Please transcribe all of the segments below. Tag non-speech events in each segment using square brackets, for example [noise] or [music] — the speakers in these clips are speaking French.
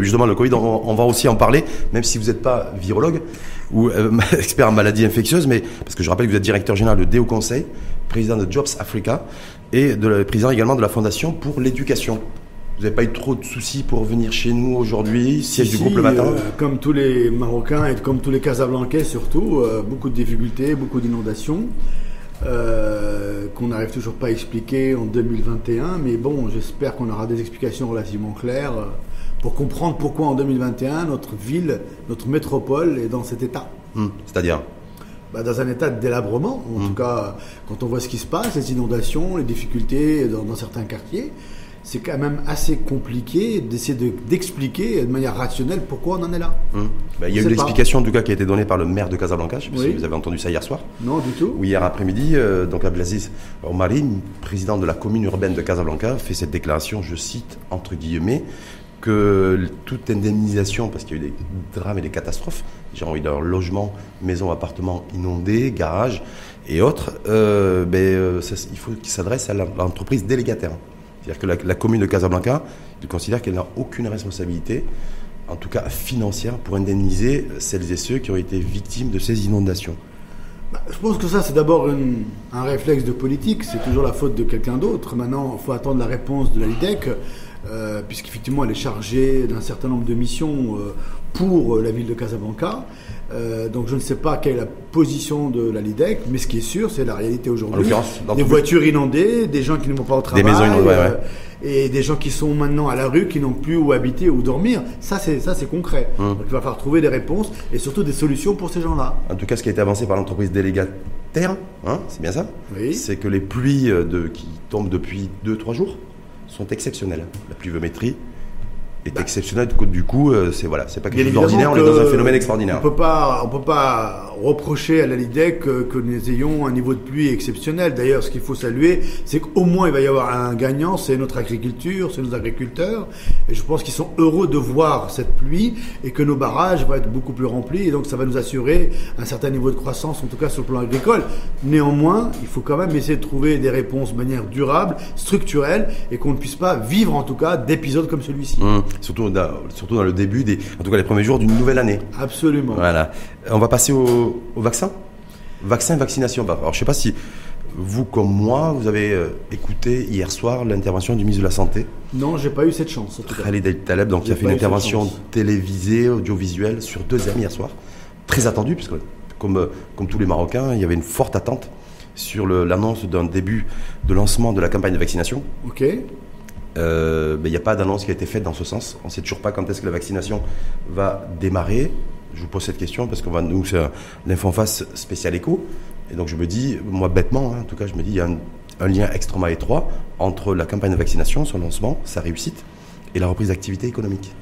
Justement, le Covid, on, va aussi en parler, même si vous n'êtes pas virologue ou euh, [laughs] expert en maladies infectieuses, mais parce que je rappelle que vous êtes directeur général de DEO Conseil, président de Jobs Africa et de, président également de la Fondation pour l'éducation. Vous n'avez pas eu trop de soucis pour venir chez nous aujourd'hui, siège du groupe le matin euh, Comme tous les Marocains et comme tous les Casablancais surtout, euh, beaucoup de difficultés, beaucoup d'inondations. qu'on n'arrive toujours pas à expliquer en 2021, mais bon, j'espère qu'on aura des explications relativement claires pour comprendre pourquoi en 2021 notre ville, notre métropole est dans cet état. Hmm. C'est-à-dire bah, Dans un état de délabrement, en hmm. tout cas quand on voit ce qui se passe, les inondations, les difficultés dans, certains quartiers, c'est quand même assez compliqué d'essayer d'expliquer de, manière rationnelle pourquoi on en est là. Hmm. Bah, il y a eu l'explication en tout cas qui a été donnée par le maire de Casablanca, je ne sais pas si vous avez entendu ça hier soir. Non, du tout. Ou hier après-midi, euh, donc Abdelaziz Omari, président de la commune urbaine de Casablanca, fait cette déclaration, je cite entre guillemets, que toute indemnisation, parce qu'il y a eu des drames et des catastrophes, genre eu leur logement, maison, appartement inondés, garage et autres, euh, ben, euh, il faut qu'ils s'adressent à l'entreprise délégataire. C'est-à-dire que la, commune de Casablanca, il considère qu'elle n'a aucune responsabilité, en tout cas financière, pour indemniser celles et ceux qui ont été victimes de ces inondations. Bah, je pense que ça, c'est d'abord un réflexe de politique. C'est toujours la faute de quelqu'un d'autre. Maintenant, il faut attendre la réponse de la LIDEC. Euh, puisqu'effectivement elle est chargée d'un certain nombre de missions euh, pour euh, la ville de Casablanca. donc je ne sais pas quelle est la position de la LIDEC, mais ce qui est sûr, c'est la réalité aujourd'hui. Des voitures inondées, des gens qui ne vont pas au travail, des maisons inondées, et des gens qui sont maintenant à la rue, qui n'ont plus où habiter ou dormir. Ça, c'est ça, c'est concret. Hum. Donc il va falloir trouver des réponses et surtout des solutions pour ces gens-là. En tout cas, ce qui a été avancé par l'entreprise délégataire, hein, c'est bien ça oui. C'est que les pluies de, qui tombent depuis 2-3 jours sont exceptionnelles. La pluviométrie est bah. exceptionnelle. Du coup, euh, c'est voilà, c'est pas quelque chose d'ordinaire. On est dans un phénomène extraordinaire. On peut pas, on peut pas reprocher à la LIDEC que, que, nous ayons un niveau de pluie exceptionnel. D'ailleurs, ce qu'il faut saluer, c'est qu'au moins il va y avoir un gagnant, c'est notre agriculture, c'est nos agriculteurs. Et je pense qu'ils sont heureux de voir cette pluie et que nos barrages vont être beaucoup plus remplis. Et donc ça va nous assurer un certain niveau de croissance, en tout cas sur le plan agricole. Néanmoins, il faut quand même essayer de trouver des réponses de manière durable, structurelle, et qu'on ne puisse pas vivre en tout cas d'épisodes comme celui-ci. Mmh. Surtout, dans, surtout dans le début des, en tout cas les premiers jours d'une nouvelle année. Absolument. Voilà. On va passer au, vaccin. Vaccin, vaccination. Bah, alors, je ne sais pas si vous, comme moi, vous avez euh, écouté hier soir l'intervention du ministre de la Santé. Non, j'ai pas eu cette chance. Khalid El Taleb, donc, qui a fait une intervention télévisée, audiovisuelle sur deux heures hier soir. Très attendue, puisque, comme, euh, comme tous les Marocains, il y avait une forte attente sur l'annonce d'un début de lancement de la campagne de vaccination. Ok. Euh, il n'y a pas d'annonce qui a été faite dans ce sens. On ne sait toujours pas quand est-ce que la vaccination va démarrer. Je vous pose cette question parce qu'on va nous c'est l'info en face spécial éco. Et donc je me dis moi bêtement hein, en tout cas je me dis il y a un, lien extrêmement étroit entre la campagne de vaccination son lancement sa réussite et la reprise d'activité économique.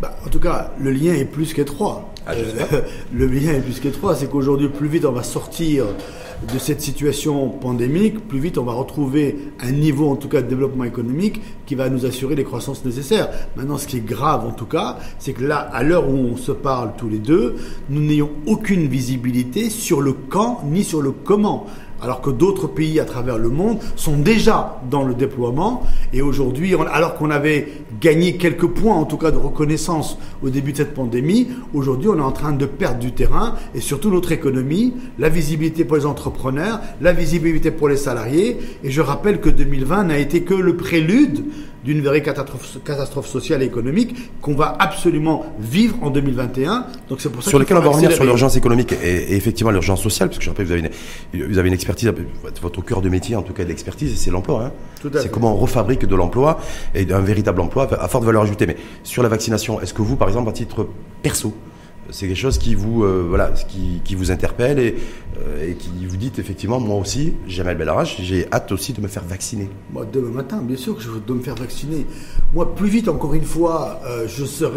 Bah, en tout cas, le lien est plus qu'étroit. Ah, euh, [laughs] le lien est plus qu'étroit, c'est qu'aujourd'hui, plus vite on va sortir de cette situation pandémique, plus vite on va retrouver un niveau en tout cas de développement économique qui va nous assurer les croissances nécessaires. Maintenant, ce qui est grave en tout cas, c'est que là, à l'heure où on se parle tous les deux, nous n'ayons aucune visibilité sur le quand ni sur le comment alors que d'autres pays à travers le monde sont déjà dans le déploiement. Et aujourd'hui, alors qu'on avait gagné quelques points, en tout cas de reconnaissance au début de cette pandémie, aujourd'hui on est en train de perdre du terrain et surtout notre économie, la visibilité pour les entrepreneurs, la visibilité pour les salariés. Et je rappelle que 2020 n'a été que le prélude d'une vraie catastrophe, sociale et économique qu'on va absolument vivre en 2021. Donc c'est pour ça sur lequel on va revenir sur l'urgence économique et, effectivement l'urgence sociale, parce que je rappelle vous avez une, vous avez une expertise, votre cœur de métier en tout cas de l'expertise, c'est l'emploi. Hein. C'est comment on refabrique de l'emploi et un véritable emploi à forte valeur ajoutée. Mais sur la vaccination, est-ce que vous, par exemple, à titre perso, c'est quelque chose qui vous, euh, voilà, qui, vous interpelle et, euh, qui vous dit effectivement, moi aussi, Jamel Bellarage, j'ai hâte aussi de me faire vacciner. Moi, demain matin, bien sûr que je veux me faire vacciner. Moi, plus vite, encore une fois, euh,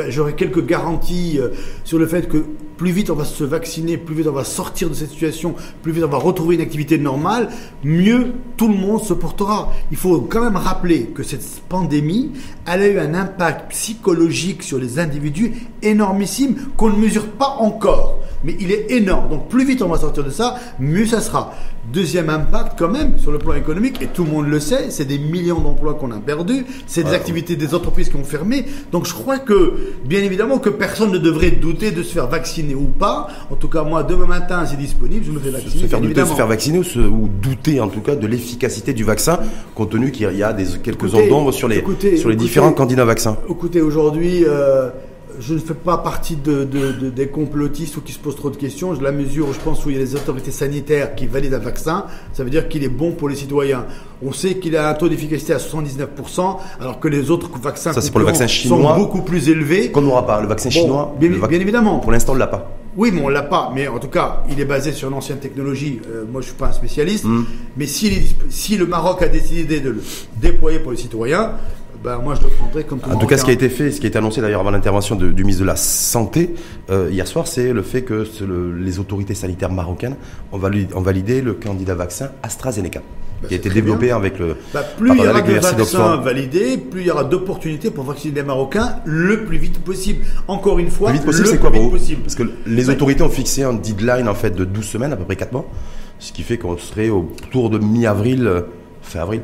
j'aurai quelques garanties sur le fait que plus vite on va se vacciner, plus vite on va sortir de cette situation, plus vite on va retrouver une activité normale, mieux tout le monde se portera. Il faut quand même rappeler que cette pandémie, elle a eu un impact psychologique sur les individus énormissime qu'on ne mesure pas encore. mais il est énorme. Donc plus vite on va sortir de ça, mieux ça sera. Deuxième impact quand même sur le plan économique, et tout le monde le sait, c'est des millions d'emplois qu'on a perdus, c'est des activités des entreprises qui ont fermé. Donc je crois que, bien évidemment, que personne ne devrait douter de se faire vacciner ou pas. En tout cas, moi, demain matin, c'est disponible, je me fais vacciner. Se faire douter de se faire vacciner ou, douter en tout cas de l'efficacité du vaccin, compte tenu qu'il y a des, quelques ondes d'ombre sur les, sur les différents candidats vaccins. Écoutez, aujourd'hui, euh, je ne fais pas partie de, des complotistes ou qui se posent trop de questions. Je la mesure, je pense, où il y a les autorités sanitaires qui valident un vaccin. Ça veut dire qu'il est bon pour les citoyens. On sait qu'il a un taux d'efficacité à 79%, alors que les autres vaccins Ça, pour le vaccin chinois, sont beaucoup plus élevés. Qu'on n'aura pas. Le vaccin chinois, bien, évidemment. Pour l'instant, on ne l'a pas. Oui, mais on l'a pas. Mais en tout cas, il est basé sur l'ancienne technologie. Euh, moi, je suis pas un spécialiste. Hmm. Mais si, si, le Maroc a décidé de le déployer pour les citoyens, ben, moi je le prendrais comme En tout cas, ce qui a été fait, ce qui a été annoncé d'ailleurs avant l'intervention du ministre de la Santé euh, hier soir, c'est le fait que les autorités sanitaires marocaines ont validé, le candidat vaccin AstraZeneca. Bah, qui a été développé avec le. Bah, plus il y aura de vaccins validés, plus il y aura d'opportunités pour vacciner les Marocains le plus vite possible. Encore une fois, le plus vite possible, c'est quoi possible. Parce que les autorités ont fixé un deadline en fait de 12 semaines, à peu près 4 mois, ce qui fait qu'on serait autour de mi-avril, euh, fin avril.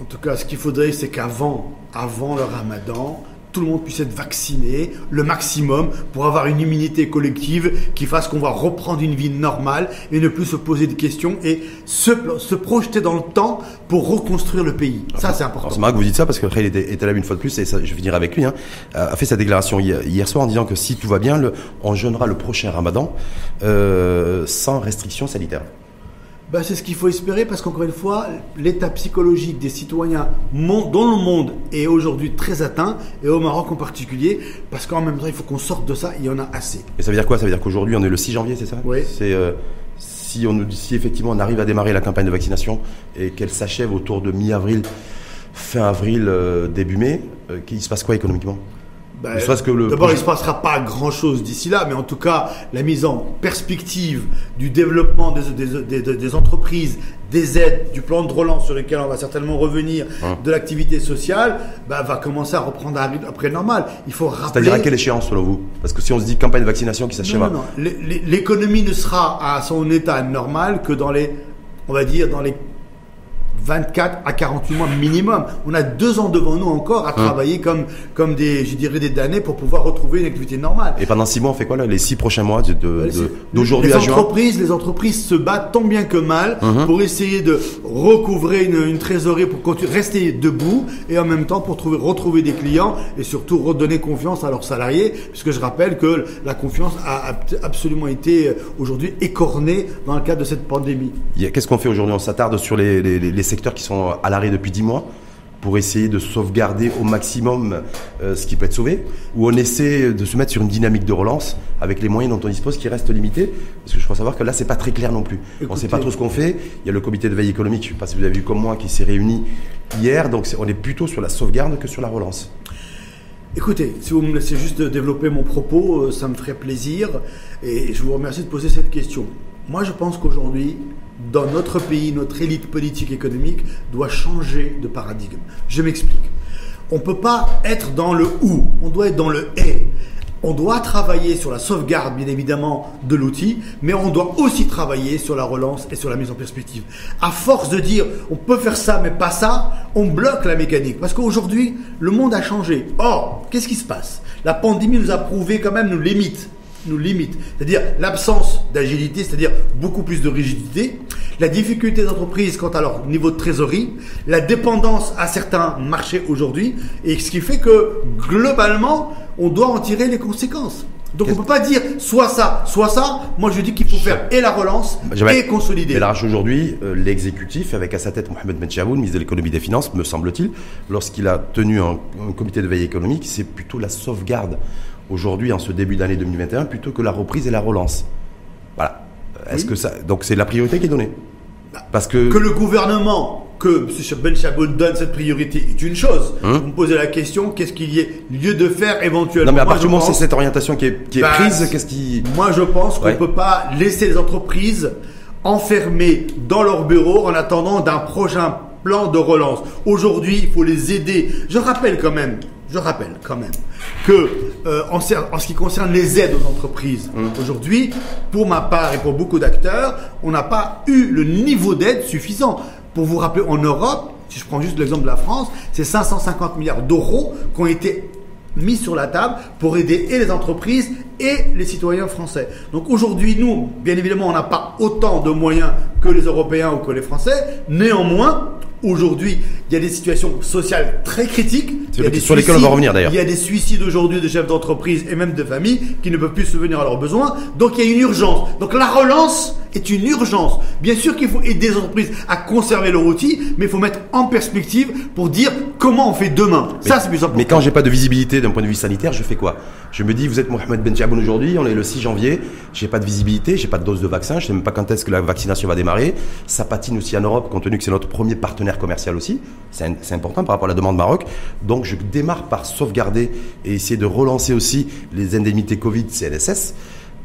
En tout cas, ce qu'il faudrait, c'est qu'avant avant le ramadan, tout le monde puisse être vacciné, le maximum, pour avoir une immunité collective qui fasse qu'on va reprendre une vie normale et ne plus se poser de questions et se, se projeter dans le temps pour reconstruire le pays. Ça, c'est important. C'est marrant que vous dites ça parce que Khalil était, là une fois de plus et ça, je vais finir avec lui. Hein, a fait sa déclaration hier, soir en disant que si tout va bien, le, on jeûnera le prochain ramadan euh, sans restrictions sanitaires. Ben, c'est ce qu'il faut espérer parce qu'encore une fois, l'état psychologique des citoyens dans le monde est aujourd'hui très atteint et au Maroc en particulier parce qu'en même temps, il faut qu'on sorte de ça, il y en a assez. Et ça veut dire quoi? Ça veut dire qu'aujourd'hui, on est le 6 janvier, c'est ça? Oui. C'est, euh, si, on, si effectivement on arrive à démarrer la campagne de vaccination et qu'elle s'achève autour de mi-avril, fin avril, euh, début mai, euh, il se passe quoi économiquement? Ben, D'abord, il ne se passera pas grand-chose d'ici là, mais en tout cas, la mise en perspective du développement des, des, entreprises, des aides, du plan de relance sur lequel on va certainement revenir, hein. de l'activité sociale, ben, va commencer à reprendre après normal. Il faut rappeler... C'est-à-dire à quelle échéance selon vous? Parce que si on se dit campagne de vaccination qui s'achève... Non, non, non. L'économie ne sera à son état normal que dans les, on va dire, dans les 24 à 48 mois minimum. On a deux ans devant nous encore à hum. travailler comme, comme des, je dirais, des damnés pour pouvoir retrouver une activité normale. Et pendant six mois, on fait quoi là Les six prochains mois d'aujourd'hui à juin Les entreprises se battent tant bien que mal hum, hum. pour essayer de recouvrer une, trésorerie pour rester debout et en même temps pour trouver, retrouver des clients et surtout redonner confiance à leurs salariés, puisque je rappelle que la confiance a absolument été euh, aujourd'hui écornée dans le cadre de cette pandémie. Qu'est-ce qu'on fait aujourd'hui? On s'attarde sur les, les, les secteurs qui sont à l'arrêt depuis 10 mois pour essayer de sauvegarder au maximum euh, ce qui peut être sauvé, ou on essaie de se mettre sur une dynamique de relance avec les moyens dont on dispose qui restent limités, parce que je crois savoir que là c'est pas très clair non plus. on ne sait pas trop ce qu'on fait. Il y a le comité de veille économique, je ne sais pas si vous avez vu comme moi, qui s'est réuni hier, donc on est plutôt sur la sauvegarde que sur la relance. Écoutez, si vous me laissez juste développer mon propos, euh, ça me ferait plaisir, et je vous remercie de poser cette question. Moi, je pense qu'aujourd'hui, dans notre pays, notre élite politique économique doit changer de paradigme. Je m'explique. On ne peut pas être dans le ou, on doit être dans le et. On doit travailler sur la sauvegarde, bien évidemment, de l'outil, mais on doit aussi travailler sur la relance et sur la mise en perspective. À force de dire on peut faire ça, mais pas ça, on bloque la mécanique. Parce qu'aujourd'hui, le monde a changé. Or, qu'est-ce qui se passe? La pandémie nous a prouvé quand même nos limites nous limite. C'est-à-dire l'absence d'agilité, c'est-à-dire beaucoup plus de rigidité, la difficulté d'entreprise quant à leur niveau de trésorerie, la dépendance à certains marchés aujourd'hui, et ce qui fait que globalement, on doit en tirer les conséquences. Donc on ne peut pas dire soit ça, soit ça. Moi je dis qu'il faut faire et la relance et consolider. Mais aujourd'hui, euh, l'exécutif, avec à sa tête Mohamed Benchaboun, ministre de l'économie et des finances, me semble-t-il, lorsqu'il a tenu un comité de veille économique, c'est plutôt la sauvegarde aujourd'hui en ce début d'année 2021 plutôt que la reprise et la relance. Voilà. Est-ce que ça donc c'est la priorité qui est donnée? Parce que que le gouvernement que M. Ben Chabot donne cette priorité est une chose. Hein? Vous me posez la question, qu'est-ce qu'il y ait lieu de faire éventuellement? Non, mais à partir du moment où c'est cette orientation qui est, qui est bah, prise, qu'est-ce qui. Moi, je pense qu'on ne peut pas laisser les entreprises enfermées dans leur bureau en attendant d'un prochain plan de relance. Aujourd'hui, il faut les aider. Je rappelle quand même, je rappelle quand même que euh, en, ce qui concerne les aides aux entreprises, mmh. aujourd'hui, pour ma part et pour beaucoup d'acteurs, on n'a pas eu le niveau d'aide suffisant. Pour vous rappeler, en Europe, si je prends juste l'exemple de la France, c'est 550 milliards d'euros qui ont été mis sur la table pour aider et les entreprises et les citoyens français. Donc aujourd'hui, nous, bien évidemment, on n'a pas autant de moyens que les Européens ou que les Français. Néanmoins, Aujourd'hui, il y a des situations sociales très critiques. sur lesquelles on va revenir d'ailleurs. Il y a des suicides aujourd'hui de chefs d'entreprise et même de familles qui ne peuvent plus subvenir à leurs besoins. Donc il y a une urgence. Donc la relance est une urgence. Bien sûr qu'il faut aider les entreprises à conserver leur outil, mais il faut mettre en perspective pour dire comment on fait demain. Ça, c'est plus important. Mais quand j'ai pas de visibilité d'un point de vue sanitaire, je fais quoi? Je me dis, vous êtes Mohamed Ben aujourd'hui, on est le 6 janvier, j'ai pas de visibilité, j'ai pas de dose de vaccin, je sais même pas quand est-ce que la vaccination va démarrer. Ça patine aussi en Europe, compte tenu que c'est notre premier partenaire commercial aussi. C'est important par rapport à la demande Maroc. Donc je démarre par sauvegarder et essayer de relancer aussi les indemnités Covid CNSS.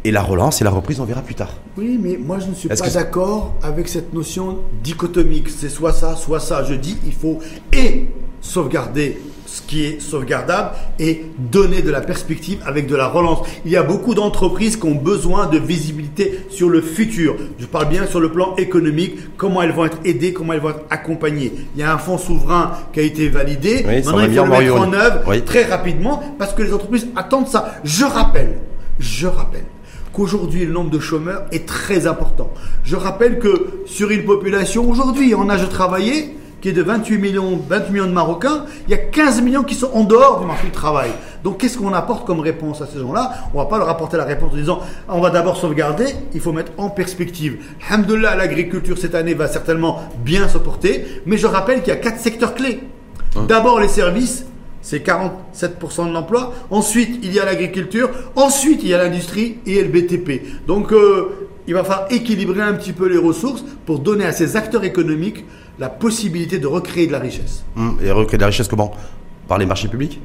Et la relance et la reprise, on verra plus tard. Oui, mais moi je ne suis pas d'accord avec cette notion dichotomique. C'est soit ça, soit ça. Je dis il faut et sauvegarder ce qui est sauvegardable et donner de la perspective avec de la relance. Il y a beaucoup d'entreprises qui ont besoin de visibilité sur le futur. Je parle bien sur le plan économique, comment elles vont être aidées, comment elles vont être accompagnées. Il y a un fonds souverain qui a été validé. Maintenant, il faut le mettre en œuvre très rapidement parce que les entreprises attendent ça. Je rappelle, je rappelle qu'aujourd'hui le nombre de chômeurs est très important. Je rappelle que sur une population aujourd'hui en âge de travailler, qui est de 28 millions, 28 millions de Marocains, il y a 15 millions qui sont en dehors du marché du travail. Donc qu'est-ce qu'on apporte comme réponse à ces gens-là? On va pas leur apporter la réponse en disant on va d'abord sauvegarder, il faut mettre en perspective. Alhamdulillah, l'agriculture cette année va certainement bien se porter, mais je rappelle qu'il y a quatre secteurs clés. D'abord les services, c'est 47% de l'emploi. Ensuite, il y a l'agriculture. Ensuite, il y a l'industrie et le BTP. Donc, euh, il va falloir équilibrer un petit peu les ressources pour donner à ces acteurs économiques la possibilité de recréer de la richesse. Hum, et recréer de la richesse comment? Par les marchés publics?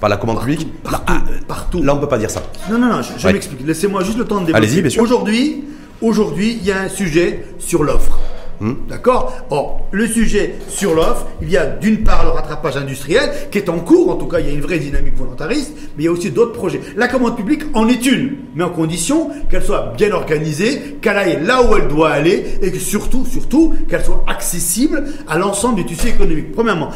Par la commande publique? Partout, là, ah, partout. Là, on ne peut pas dire ça. Non, non, non, je, m'explique. Laissez-moi juste le temps de développer. Allez-y, bien sûr. Aujourd'hui, aujourd'hui, il y a un sujet sur l'offre. Hmm. D'accord Or, le sujet sur l'offre, il y a d'une part le rattrapage industriel qui est en cours, en tout cas il y a une vraie dynamique volontariste, mais il y a aussi d'autres projets. La commande publique en est une, mais en condition qu'elle soit bien organisée, qu'elle aille là où elle doit aller et que surtout, surtout, qu'elle soit accessible à l'ensemble du tissu économique. Premièrement,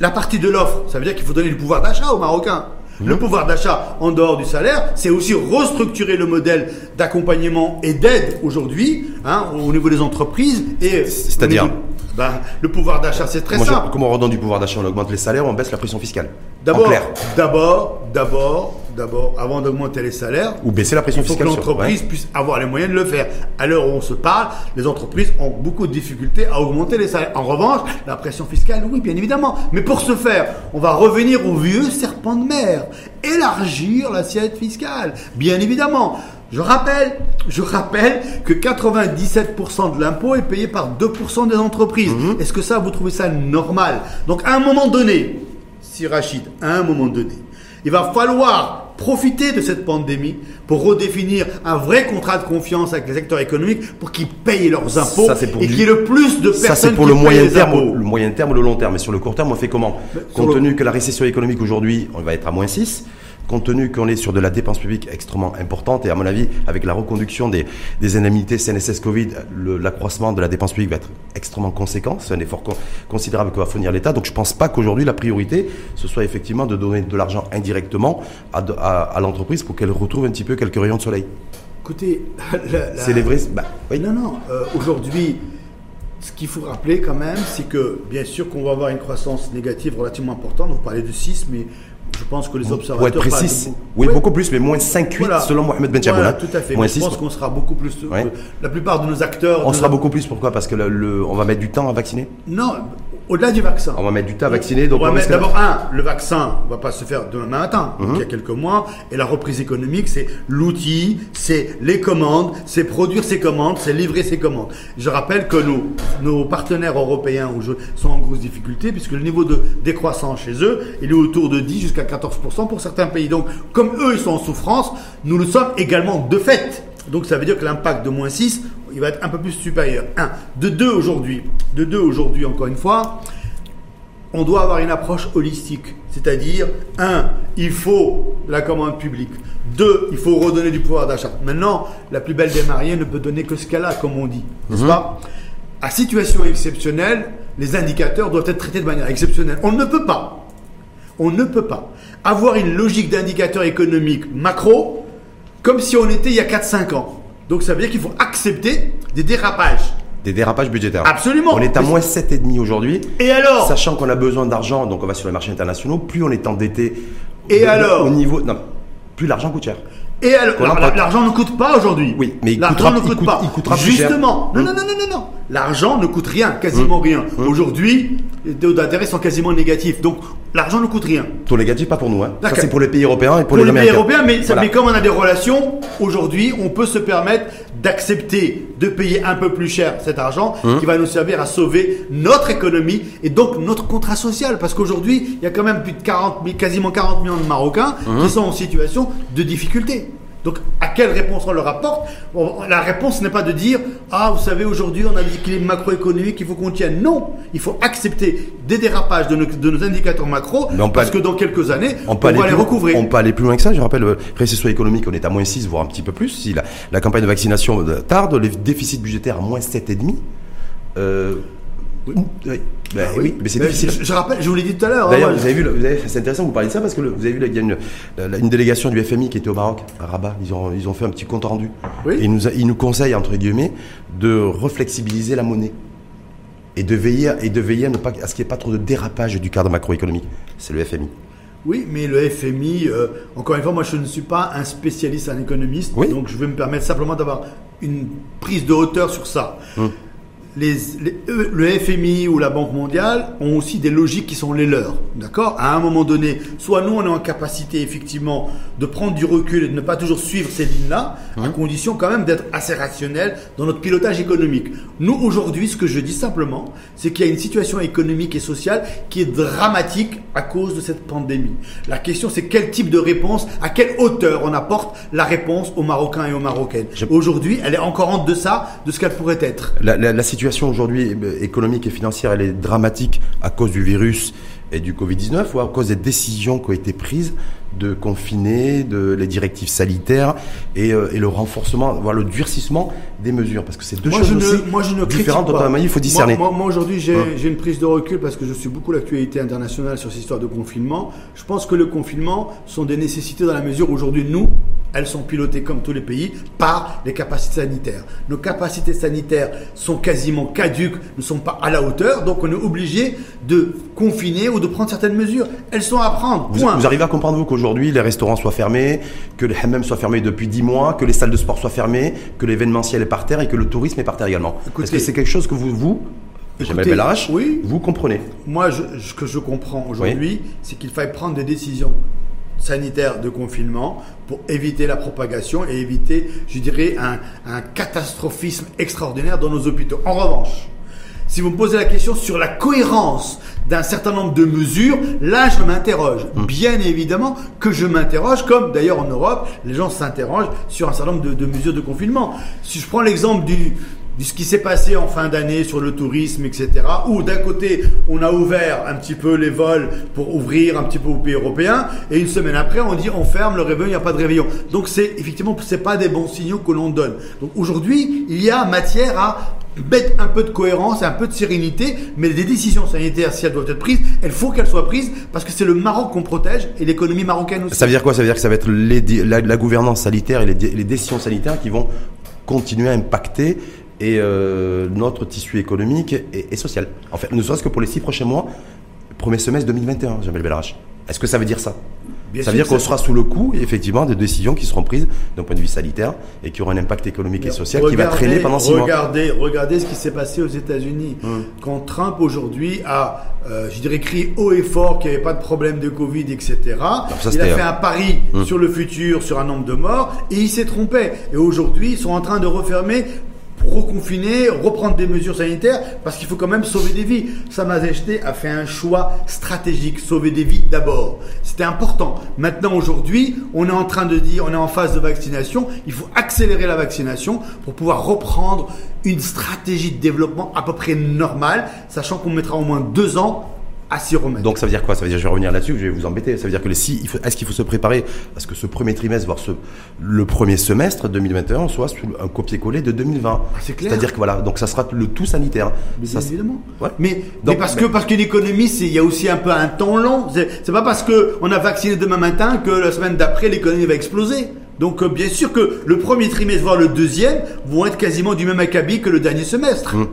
la partie de l'offre, ça veut dire qu'il faut donner du pouvoir d'achat aux Marocains. Le pouvoir d'achat en dehors du salaire, c'est aussi restructurer le modèle d'accompagnement et d'aide aujourd'hui hein, au niveau des entreprises. et C'est-à-dire ben, Le pouvoir d'achat, c'est très simple. comment on redonne du pouvoir d'achat On augmente les salaires, on baisse la pression fiscale D'abord, d'abord, d'abord, d'abord, avant d'augmenter les salaires, ou baisser la pression fiscale, il faut que l'entreprise puisse avoir les moyens de le faire. À l'heure où on se parle, les entreprises ont beaucoup de difficultés à augmenter les salaires. En revanche, la pression fiscale, oui, bien évidemment. Mais pour ce faire, on va revenir au vieux serpent de mer, élargir l'assiette fiscale, bien évidemment. Je rappelle, je rappelle que 97% de l'impôt est payé par 2% des entreprises. Mhm. Est-ce que ça, vous trouvez ça normal? Donc, à un moment donné, si Rachid, à un moment donné, il va falloir profiter de cette pandémie pour redéfinir un vrai contrat de confiance avec les secteurs économiques pour qu'ils payent leurs impôts et qu'il y ait le plus de personnes Ça c'est pour le moyen terme, le moyen terme ou le long terme. Mais sur le court terme, on fait comment? Compte tenu que la récession économique aujourd'hui, on va être à moins 6 compte tenu qu'on est sur de la dépense publique extrêmement importante, et à mon avis, avec la reconduction des, des indemnités CNSS Covid, l'accroissement de la dépense publique va être extrêmement conséquent. C'est un effort considérable que va fournir l'État. Donc je ne pense pas qu'aujourd'hui, la priorité, ce soit effectivement de donner de l'argent indirectement à, à, l'entreprise pour qu'elle retrouve un petit peu quelques rayons de soleil. Écoutez, [laughs] c'est les vrais. Bah, oui. Non, non. Euh, aujourd'hui, ce qu'il faut rappeler quand même, c'est que bien sûr qu'on va avoir une croissance négative relativement importante. Vous parlez de 6, mais je pense que les observateurs. Pour être précis, oui, beaucoup plus, mais moins 5-8 selon Mohamed Ben Voilà, tout à fait. je pense qu'on sera beaucoup plus. La plupart de nos acteurs. On sera beaucoup plus, pourquoi? Parce que le, on va mettre du temps à vacciner? Non, au-delà du vaccin. On va mettre du temps à vacciner. Donc on va mettre d'abord un, le vaccin ne va pas se faire demain matin, il y a mhm. quelques mois. Et la reprise économique, c'est l'outil, c'est les commandes, c'est produire ses commandes, c'est livrer ses commandes. Je rappelle que nos, nos partenaires européens sont en grosse difficulté puisque le niveau de décroissance chez eux, il est autour de 10 jusqu'à 14% pour certains pays. Donc, comme eux, ils sont en souffrance, nous le sommes également de fait. Donc, ça veut dire que l'impact de moins 6, il va être un peu plus supérieur. Un. De deux aujourd'hui, de deux aujourd'hui, encore une fois, on doit avoir une approche holistique. C'est-à-dire, un, il faut la commande publique. Deux, il faut redonner du pouvoir d'achat. Maintenant, la plus belle des mariées ne peut donner que ce qu'elle a, comme on dit. N'est-ce pas? À situation exceptionnelle, les indicateurs doivent être traités de manière exceptionnelle. On ne peut pas, on ne peut pas avoir une logique d'indicateurs économiques macro comme si on était il y a 4-5 ans. Donc ça veut dire qu'il faut accepter des dérapages. Des dérapages budgétaires. Absolument. On est à moins 7,5 aujourd'hui. Et alors Sachant qu'on a besoin d'argent, donc on va sur les marchés internationaux, plus on est endetté. Et au- alors Au niveau. Non, plus l'argent coûte cher. Et alors, l'argent ne coûte pas aujourd'hui. Oui, mais il l'argent coûtera- ne il coûte coûte- pas. il coûtera plus cher. Justement. Non, non, non, non, non, non. L'argent ne coûte rien, quasiment Hum. rien. Aujourd'hui, les taux d'intérêt sont quasiment négatifs. Donc, l'argent ne coûte rien. Taux négatif, pas pour nous. Hein. Ça, c'est pour les pays européens et pour, Pour les les pays Américains. européens, mais, ça- Voilà. mais comme on a des relations, aujourd'hui, on peut se permettre d'accepter de payer un peu plus cher cet argent Hum. qui va nous servir à sauver notre économie et donc notre contrat social. Parce qu'aujourd'hui, il y a quand même plus de 40 000, quasiment 40 millions de Marocains Hum. qui sont en situation de difficulté. Donc, à quelle réponse on leur apporte La réponse n'est pas de dire Ah, vous savez, aujourd'hui, on a l'équilibre macroéconomique, il faut qu'on tienne. Non, il faut accepter des dérapages de nos, de nos indicateurs macro, on parce que dans quelques années, on, peut aller va les recouvrer. On peut aller plus loin que ça. Je rappelle, euh, récession économique, on est à moins 6, voire un petit peu plus. Si la, la campagne de vaccination euh, tarde, les déficits budgétaires à moins 7,5. Euh, oui. Ben Ah oui, mais c'est Ben, difficile. Je, je rappelle, je vous l'ai dit tout à l'heure. hein, D'ailleurs, vous avez vu, le- vous avez- c'est intéressant que vous parliez de ça parce que le- vous avez vu, là, il y a une, la- une délégation du FMI qui était au Maroc, à Rabat. Ils ont, ils ont fait un petit compte rendu. Oui. Et ils nous, ils nous conseillent, entre guillemets, de reflexibiliser la monnaie. Et de veiller, et de veiller à, ne pas, à ce qu'il n'y ait pas trop de dérapage du cadre macroéconomique. C'est le FMI. Oui, mais le FMI, euh, encore une fois, moi je ne suis pas un spécialiste, un économiste, Oui. donc je vais me permettre simplement d'avoir une prise de hauteur sur ça. Hum. Les, les- eux, le FMI ou la Banque mondiale ont aussi des logiques qui sont les leurs. D'accord? À un moment donné, soit nous on est en capacité effectivement de prendre du recul et de ne pas toujours suivre ces lignes-là, à condition quand même d'être assez rationnel dans notre pilotage économique. Nous aujourd'hui, ce que je dis simplement, c'est qu'il y a une situation économique et sociale qui est dramatique à cause de cette pandémie. La question c'est quel type de réponse, à quelle hauteur on apporte la réponse aux Marocains et aux Marocaines. Je- Aujourd'hui, elle est encore en deçà de ce qu'elle pourrait être. La, la- la situation aujourd'hui euh, économique et financière, est dramatique à cause du virus et du Covid-19 ou à cause des décisions qui ont été prises de confiner, de les directives sanitaires et, euh, et le renforcement, voire le durcissement des mesures. Parce que c'est deux moi, choses je aussi ne, moi, je ne critique différentes. pas. Il faut discerner. Moi, moi- moi, aujourd'hui, j'ai Hum. j'ai une prise de recul parce que je suis beaucoup l'actualité internationale sur cette histoire de confinement. Je pense que le confinement sont des nécessités dans la mesure où aujourd'hui, nous, elles sont pilotées comme tous les pays par les capacités sanitaires. Nos capacités sanitaires sont quasiment caduques, ne sont pas à la hauteur, donc on est obligé de confiner ou de prendre certaines mesures. Elles sont à prendre. Vous arrivez à comprendre, vous, qu'aujourd'hui, les restaurants soient fermés, que les hammams soient fermés depuis 10 mois, que les salles de sport soient fermées, que l'événementiel est par terre et que le tourisme est par terre également Est-ce que c'est quelque chose que vous, vous, oui. vous comprenez Moi, je- ce que je comprends aujourd'hui, c'est qu'il faille prendre des décisions sanitaires de confinement pour éviter la propagation et éviter, je dirais, un, un catastrophisme extraordinaire dans nos hôpitaux. En revanche, si vous me posez la question sur la cohérence d'un certain nombre de mesures, là je m'interroge. Bien évidemment que je m'interroge, comme d'ailleurs en Europe, les gens s'interrogent sur un certain nombre de, de mesures de confinement. Si je prends l'exemple du, de ce qui s'est passé en fin d'année sur le tourisme, etc., où d'un côté on a ouvert un petit peu les vols pour ouvrir un petit peu aux pays européens, et une semaine après on dit on ferme le réveillon, il n'y a pas de réveillon. Donc c'est effectivement c'est pas des bons signaux que l'on donne. Donc aujourd'hui il y a matière à mettre un peu de cohérence, un peu de sérénité, mais les décisions sanitaires, si elles doivent être prises, il faut qu'elles soient prises parce que c'est le Maroc qu'on protège et l'économie marocaine aussi. Ça veut dire quoi? Ça veut dire que ça va être la, gouvernance sanitaire et les, décisions sanitaires qui vont continuer à impacter et, euh, notre tissu économique et, et social. En fait, ne serait-ce que pour les six prochains mois, premier semestre 2021, Jamel Bellarach. Est-ce que ça veut dire ça? Bien Ça veut dire qu'on sera sous le coup, effectivement, des décisions qui seront prises d'un point de vue sanitaire et qui auront un impact économique et social qui va Regardez- traîner pendant six mois. regardez, Regardez ce qui s'est passé aux États-Unis. Hum. Quand Trump aujourd'hui a, euh, je dirais, crié haut et fort qu'il n'y avait pas de problème de Covid, etc. ça, il a fait un pari Hum. sur le futur, sur un nombre de morts, et il s'est trompé. Et aujourd'hui, ils sont en train de refermer reconfiner, reprendre des mesures sanitaires, parce qu'il faut quand même sauver des vies. Samad Ejté a fait un choix stratégique, sauver des vies d'abord. C'était important. Maintenant, aujourd'hui, on est en train de dire, on est en phase de vaccination, il faut accélérer la vaccination pour pouvoir reprendre une stratégie de développement à peu près normale, sachant qu'on mettra au moins deux ans à s'y remettre. Donc ça veut dire quoi? Ça veut dire, je vais revenir là-dessus, je vais vous embêter. Ça veut dire que les si, il faut- est-ce qu'il faut se préparer à ce que ce premier trimestre, voire ce, le premier semestre 2021, soit un copier-coller de 2020 Ah, c'est clair. C'est-à-dire que voilà, donc ça sera le tout sanitaire. Mais Ça, évidemment. Ouais. Mais, mais parce mais- que parce que l'économie, c'est il y a aussi un peu un temps long. C'est pas parce que on a vacciné demain matin que la semaine d'après l'économie va exploser. Donc euh, bien sûr que le premier trimestre voire le deuxième vont être quasiment du même acabit que le dernier semestre. Mmh.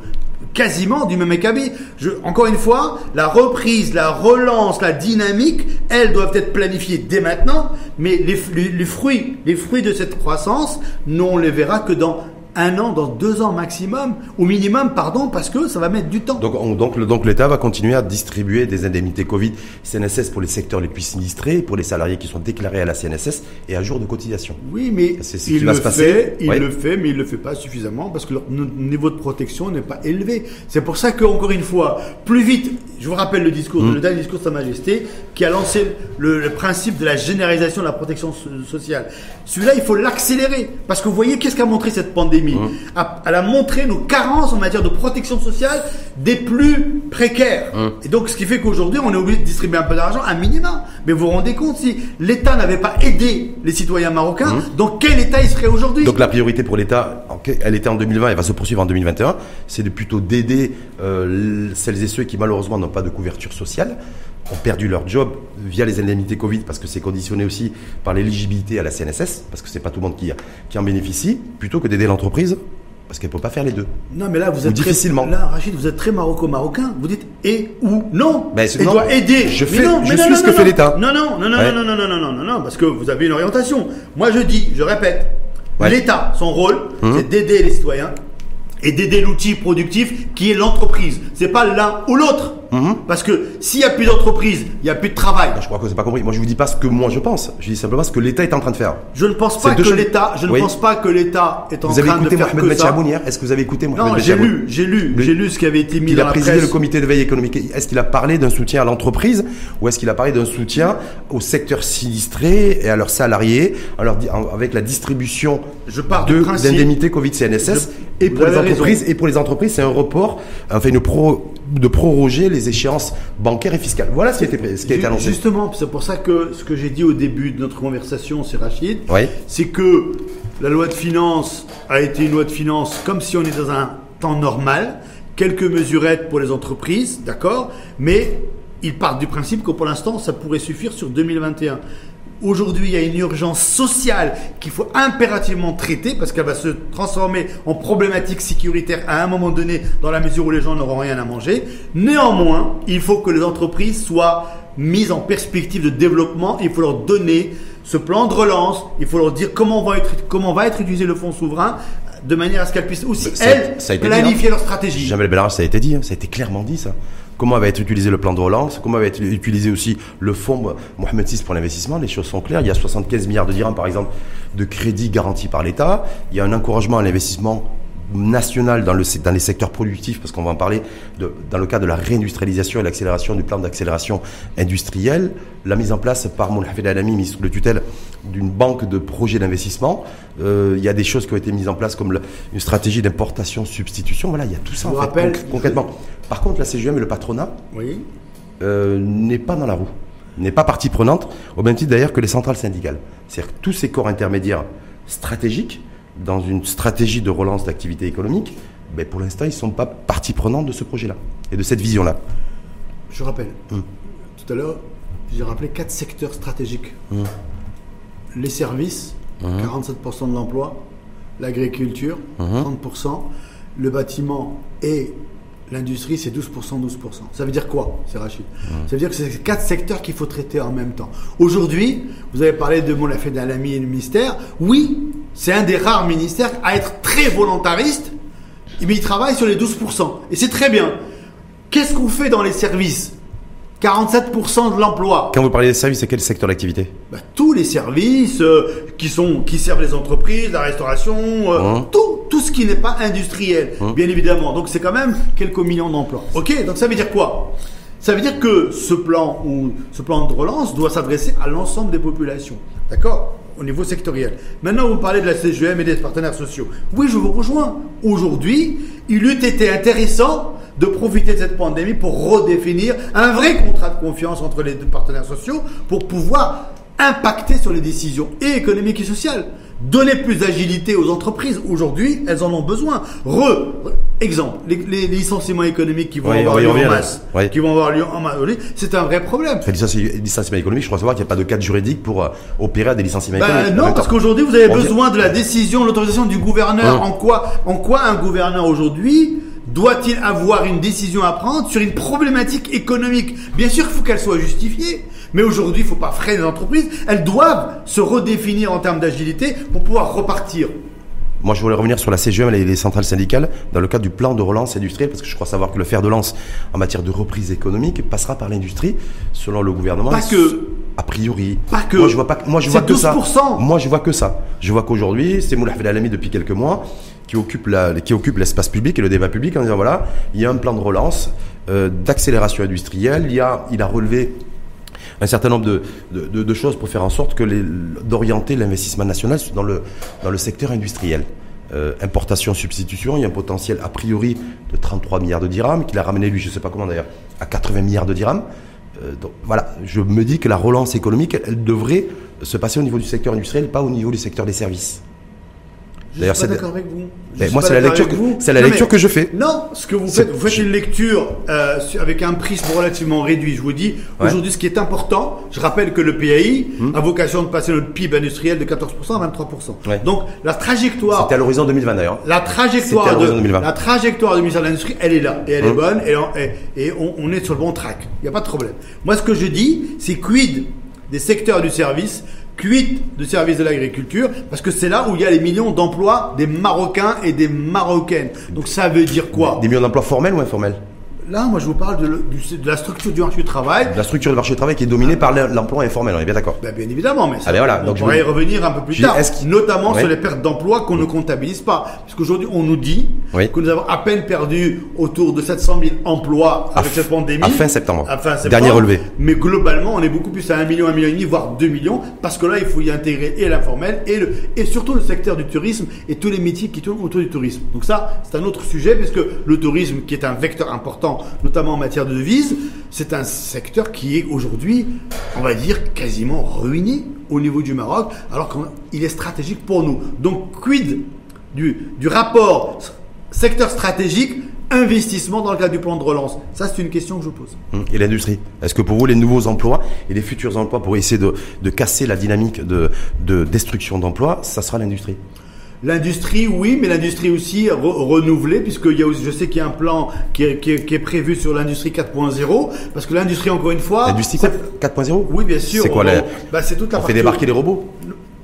Quasiment du même acabit. Je, encore une fois, la reprise, la relance, la dynamique, elles doivent être planifiées dès maintenant. Mais les, les- les fruits, les fruits de cette croissance, nous on les verra que dans un an, dans deux ans maximum, au minimum, pardon, parce que ça va mettre du temps. Donc, on- donc, le- donc l'État va continuer à distribuer des indemnités Covid CNSS pour les secteurs les plus sinistrés, pour les salariés qui sont déclarés à la CNSS et à jour de cotisation. Oui, mais C'est ce il qui va le se passer. fait, il Ouais. le fait, mais il le fait pas suffisamment parce que leur niveau de protection n'est pas élevé. C'est pour ça que encore une fois, plus vite. Je vous rappelle le discours, Mmh. le dernier discours de Sa Majesté, qui a lancé le, le principe de la généralisation de la protection so- sociale. Celui-là, il faut l'accélérer parce que vous voyez qu'est-ce qu'a montré cette pandémie. Mmh. A- Elle a montré nos carences en matière de protection sociale des plus précaires. Mmh. Et donc, ce qui fait qu'aujourd'hui, on est obligé de distribuer un peu d'argent, un minimum. Mais vous vous rendez compte si l'État n'avait pas aidé les citoyens marocains, dans quel État il serait aujourd'hui? Donc la priorité pour l'État, elle était en 2020, elle va se poursuivre en 2021, c'est de plutôt d'aider euh, celles et ceux qui malheureusement n'ont pas de couverture sociale, ont perdu leur job via les indemnités Covid parce que c'est conditionné aussi par l'éligibilité à la CNSS, parce que c'est pas tout le monde qui, qui en bénéficie, plutôt que d'aider l'entreprise parce qu'elle peut pas faire les deux. Non, mais là, vous Ou êtes très- difficilement. là, Rachid, vous êtes très maroco-marocain. Vous dites et ou non. Mais non. doit aider. Je Mais fais- non, je mais non, suis non, ce non, que fait l'État. Non, non, non, non, Ouais. non, non, non, non, non, non, non, parce que vous avez une orientation. Moi, je dis, je répète, Ouais. l'État, son rôle, Hum. c'est d'aider les citoyens et d'aider l'outil productif qui est l'entreprise. C'est pas l'un ou l'autre. Hum. Parce que s'il y a plus d'entreprise, il y a plus de travail. Je crois que c'est pas compris. Moi, je vous dis pas ce que moi je pense. Je dis simplement ce que l'État est en train de faire. Je ne pense pas que l'État, je ne pense pas que l'État est en Vous avez train de faire Mohamed que ça. Hier Est-ce que vous avez écouté Mohamed Non, j'ai lu, j'ai lu, j'ai lu ce qui avait été mis Il dans a la présidé presse. le comité de veille économique. Est-ce qu'il a parlé d'un soutien à l'entreprise ou est-ce qu'il a parlé d'un soutien au secteur sinistré et à leurs salariés alors, avec la distribution Je d'indemnités Covid CNSS Je- et vous pour les entreprises raison. et pour les entreprises c'est un report enfin une pro, de proroger les échéances bancaires et fiscales. Voilà ce qui a été, pré- ce qui a été Ju- annoncé. Justement, c'est pour ça que ce que j'ai dit au début de notre conversation, c'est Rachid, Oui. c'est que la loi de finances a été une loi de finances comme si on était dans un temps normal, quelques mesurettes pour les entreprises, d'accord, mais ils partent du principe que pour l'instant, ça pourrait suffire sur 2021. Aujourd'hui, il y a une urgence sociale qu'il faut impérativement traiter parce qu'elle va se transformer en problématique sécuritaire à un moment donné dans la mesure où les gens n'auront rien à manger. Néanmoins, il faut que les entreprises soient mises en perspective de développement. Il faut leur donner ce plan de relance. Il faut leur dire comment va être, comment va être utilisé le fonds souverain de manière à ce qu'elles puissent aussi, Ça elles, ça dit, planifier hein. leur stratégie. Jamel Bellarage, ça a été dit, hein, ça a été clairement dit ça. Comment va être utilisé le plan de relance? Comment va être utilisé aussi le fonds Mohamed VI pour l'investissement? Les choses sont claires. Il y a 75 milliards de dirhams, par exemple, de crédits garantis par l'État. Il y a un encouragement à l'investissement national dans, le, dans les secteurs productifs, parce qu'on va en parler, de, dans le cadre de la réindustrialisation et l'accélération du plan d'accélération industrielle, la mise en place par Moulhafid Hafid Alami, ministre de tutelle, d'une banque de projets d'investissement. Euh, il y a des choses qui ont été mises en place comme une stratégie d'importation-substitution. Voilà, il y a tout ça Je en fait, conc- concrètement. Par contre, la CGM et le patronat Oui. euh, n'est pas dans la roue, n'est pas partie prenante, au même titre d'ailleurs que les centrales syndicales. C'est-à-dire que tous ces corps intermédiaires stratégiques, dans une stratégie de relance d'activité économique, ben pour l'instant, ils ne sont pas partie prenante de ce projet-là et de cette vision-là. Je rappelle, Hum. tout à l'heure, j'ai rappelé quatre secteurs stratégiques. Hum. Les services, Hum. 47% de l'emploi, l'agriculture, Hum. 30%, le bâtiment et l'industrie, c'est 12%, 12%. Ça veut dire quoi, c'est Rachid? Ça veut dire que c'est ces quatre secteurs qu'il faut traiter en même temps. Aujourd'hui, vous avez parlé de mon affaire d'Alami et le ministère. Oui, c'est un des rares ministères à être très volontariste, mais il travaille sur les 12%. Et c'est très bien. Qu'est-ce qu'on fait dans les services? 47% de l'emploi. Quand vous parlez des services, c'est quel secteur d'activité? Bah, tous les services euh, qui sont qui servent les entreprises, la restauration, euh, tout tout ce qui n'est pas industriel, Hein bien évidemment. Donc c'est quand même quelques millions d'emplois. Ok, donc ça veut dire quoi? Ça veut dire que ce plan ou ce plan de relance doit s'adresser à l'ensemble des populations, d'accord? Au niveau sectoriel. Maintenant, vous parlez de la CGM et des partenaires sociaux. Oui, je vous rejoins. Aujourd'hui, il eût été intéressant de profiter de cette pandémie pour redéfinir un vrai contrat de confiance entre les deux partenaires sociaux pour pouvoir impacter sur les décisions et économiques et sociales. Donner plus d'agilité aux entreprises. Aujourd'hui, elles en ont besoin. Re, exemple, les, les licenciements économiques qui vont avoir lieu en masse, Ouais. qui vont avoir lieu en masse, c'est un vrai problème. Enfin, licenci- licenciement économique, je crois savoir qu'il n'y a pas de cadre juridique pour euh, opérer à des licenciements Bah, économiques. Non, parce qu'aujourd'hui, vous avez On dit- besoin de la décision, l'autorisation du gouverneur. Hum. En quoi, en quoi un gouverneur aujourd'hui doit-il avoir une décision à prendre sur une problématique économique? Bien sûr qu'il faut qu'elle soit justifiée, mais aujourd'hui, il ne faut pas freiner les entreprises. Elles doivent se redéfinir en termes d'agilité pour pouvoir repartir. Moi, je voulais revenir sur la CGM et les centrales syndicales dans le cadre du plan de relance industrielle, parce que je crois savoir que le fer de lance en matière de reprise économique passera par l'industrie, selon le gouvernement. Pas que. A priori. Pas que. Moi, je vois pas. Moi, je vois que ça. 12%. Moi, je vois que ça. Je vois qu'aujourd'hui, c'est Moulay Hafid Alami depuis quelques mois qui occupe la, qui occupe l'espace public et le débat public en disant voilà, il y a un plan de relance, euh, d'accélération industrielle. Il y a, il a relevé un certain nombre de, choses pour faire en sorte que d'orienter l'investissement national dans le, secteur industriel. Euh, importation, substitution, il y a un potentiel a priori de 33 milliards de dirhams, qu'il a ramené lui, je ne sais pas comment d'ailleurs, à 80 milliards de dirhams. Euh, voilà, je me dis que la relance économique, elle devrait se passer au niveau du secteur industriel, pas au niveau du secteur des services. D'ailleurs, c'est- d'accord avec vous. Mais moi, c'est la lecture que- c'est la Non, lecture que je fais. Non, ce que vous faites, vous faites une lecture euh, avec un prisme relativement réduit. Je vous dis, Ouais. aujourd'hui, ce qui est important, je rappelle que le PAI Hmm. a vocation de passer notre PIB industriel de 14% à 23%. Ouais. Donc, la trajectoire C'était à l'horizon 2020 d'ailleurs. la C'était à trajectoire, de, l'horizon 2020. la trajectoire du ministère de l'Industrie, elle est là. Et elle est Hum. bonne. Et, on, et- et on- on est sur le bon track. Il n'y a pas de problème. Moi, ce que je dis, c'est quid des secteurs du service, quid du service de l'agriculture, parce que c'est là où il y a les millions d'emplois des Marocains et des Marocaines. Donc, ça veut dire quoi Des millions d'emplois formels ou informels Là, moi, je vous parle de, de la structure du marché du travail. La structure du marché du travail qui est dominée par l'emploi informel, on est bien d'accord. Ben, bien évidemment, mais ça, Ah ben voilà, on donc je pourrait y revenir un peu plus tard, notamment Ouais. sur les pertes d'emplois qu'on ne comptabilise pas. Parce qu'aujourd'hui, on nous dit Oui. que nous avons à peine perdu autour de 700 000 emplois avec cette pandémie. à fin septembre. À fin septembre. Dernier relevé. Mais globalement, on est beaucoup plus à 1 million, 1 million et demi, voire 2 millions, parce que là, il faut y intégrer et l'informel et, le, et surtout le secteur du tourisme et tous les métiers qui tournent autour du tourisme. Donc ça, c'est un autre sujet, parce que le tourisme, qui est un vecteur important, notamment en matière de devises, c'est un secteur qui est aujourd'hui, on va dire, quasiment ruiné au niveau du Maroc, alors qu'il est stratégique pour nous. Donc, quid du, du rapport secteur stratégique investissement dans le cadre du plan de relance. Ça, c'est une question que je pose. Hum, Et l'industrie Est-ce que pour vous, les nouveaux emplois et les futurs emplois pour essayer de, de casser la dynamique de, de destruction d'emplois, ça sera l'industrie? L'industrie, oui, mais l'industrie aussi re- renouvelée, puisque il y a je sais qu'il y a un plan qui est, qui est- qui est prévu sur l'industrie 4.0, parce que l'industrie, encore une fois... L'industrie quoi? c'est- 4.0 Oui, bien sûr. C'est quoi on, la- bah, C'est toute la On fait débarquer les robots?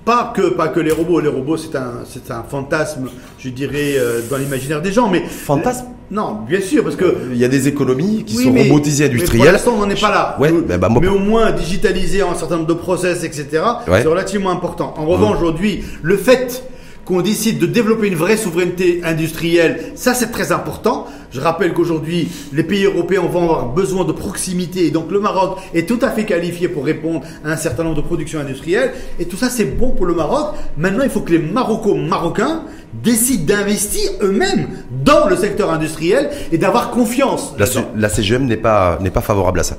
Pas que, pas que les robots. Les robots, c'est un, c'est un fantasme, je dirais, euh, dans l'imaginaire des gens. Mais Fantasme Non, bien sûr, parce que Il y a des économies qui Oui, sont mais- robotisées Mais pour industrielles. l'instant, on n'en est pas là. Ouais, bah, moi- mais au moins digitaliser un certain nombre de process, etc. Ouais. C'est relativement important. En revanche, aujourd'hui, le fait qu'on décide de développer une vraie souveraineté industrielle, ça c'est très important. Je rappelle qu'aujourd'hui, les pays européens vont avoir besoin de proximité et donc le Maroc est tout à fait qualifié pour répondre à un certain nombre de productions industrielles et tout ça c'est bon pour le Maroc. Maintenant, il faut que les Maroco-Marocains décident d'investir eux-mêmes dans le secteur industriel et d'avoir confiance. La, la CGM n'est pas, n'est pas favorable à ça.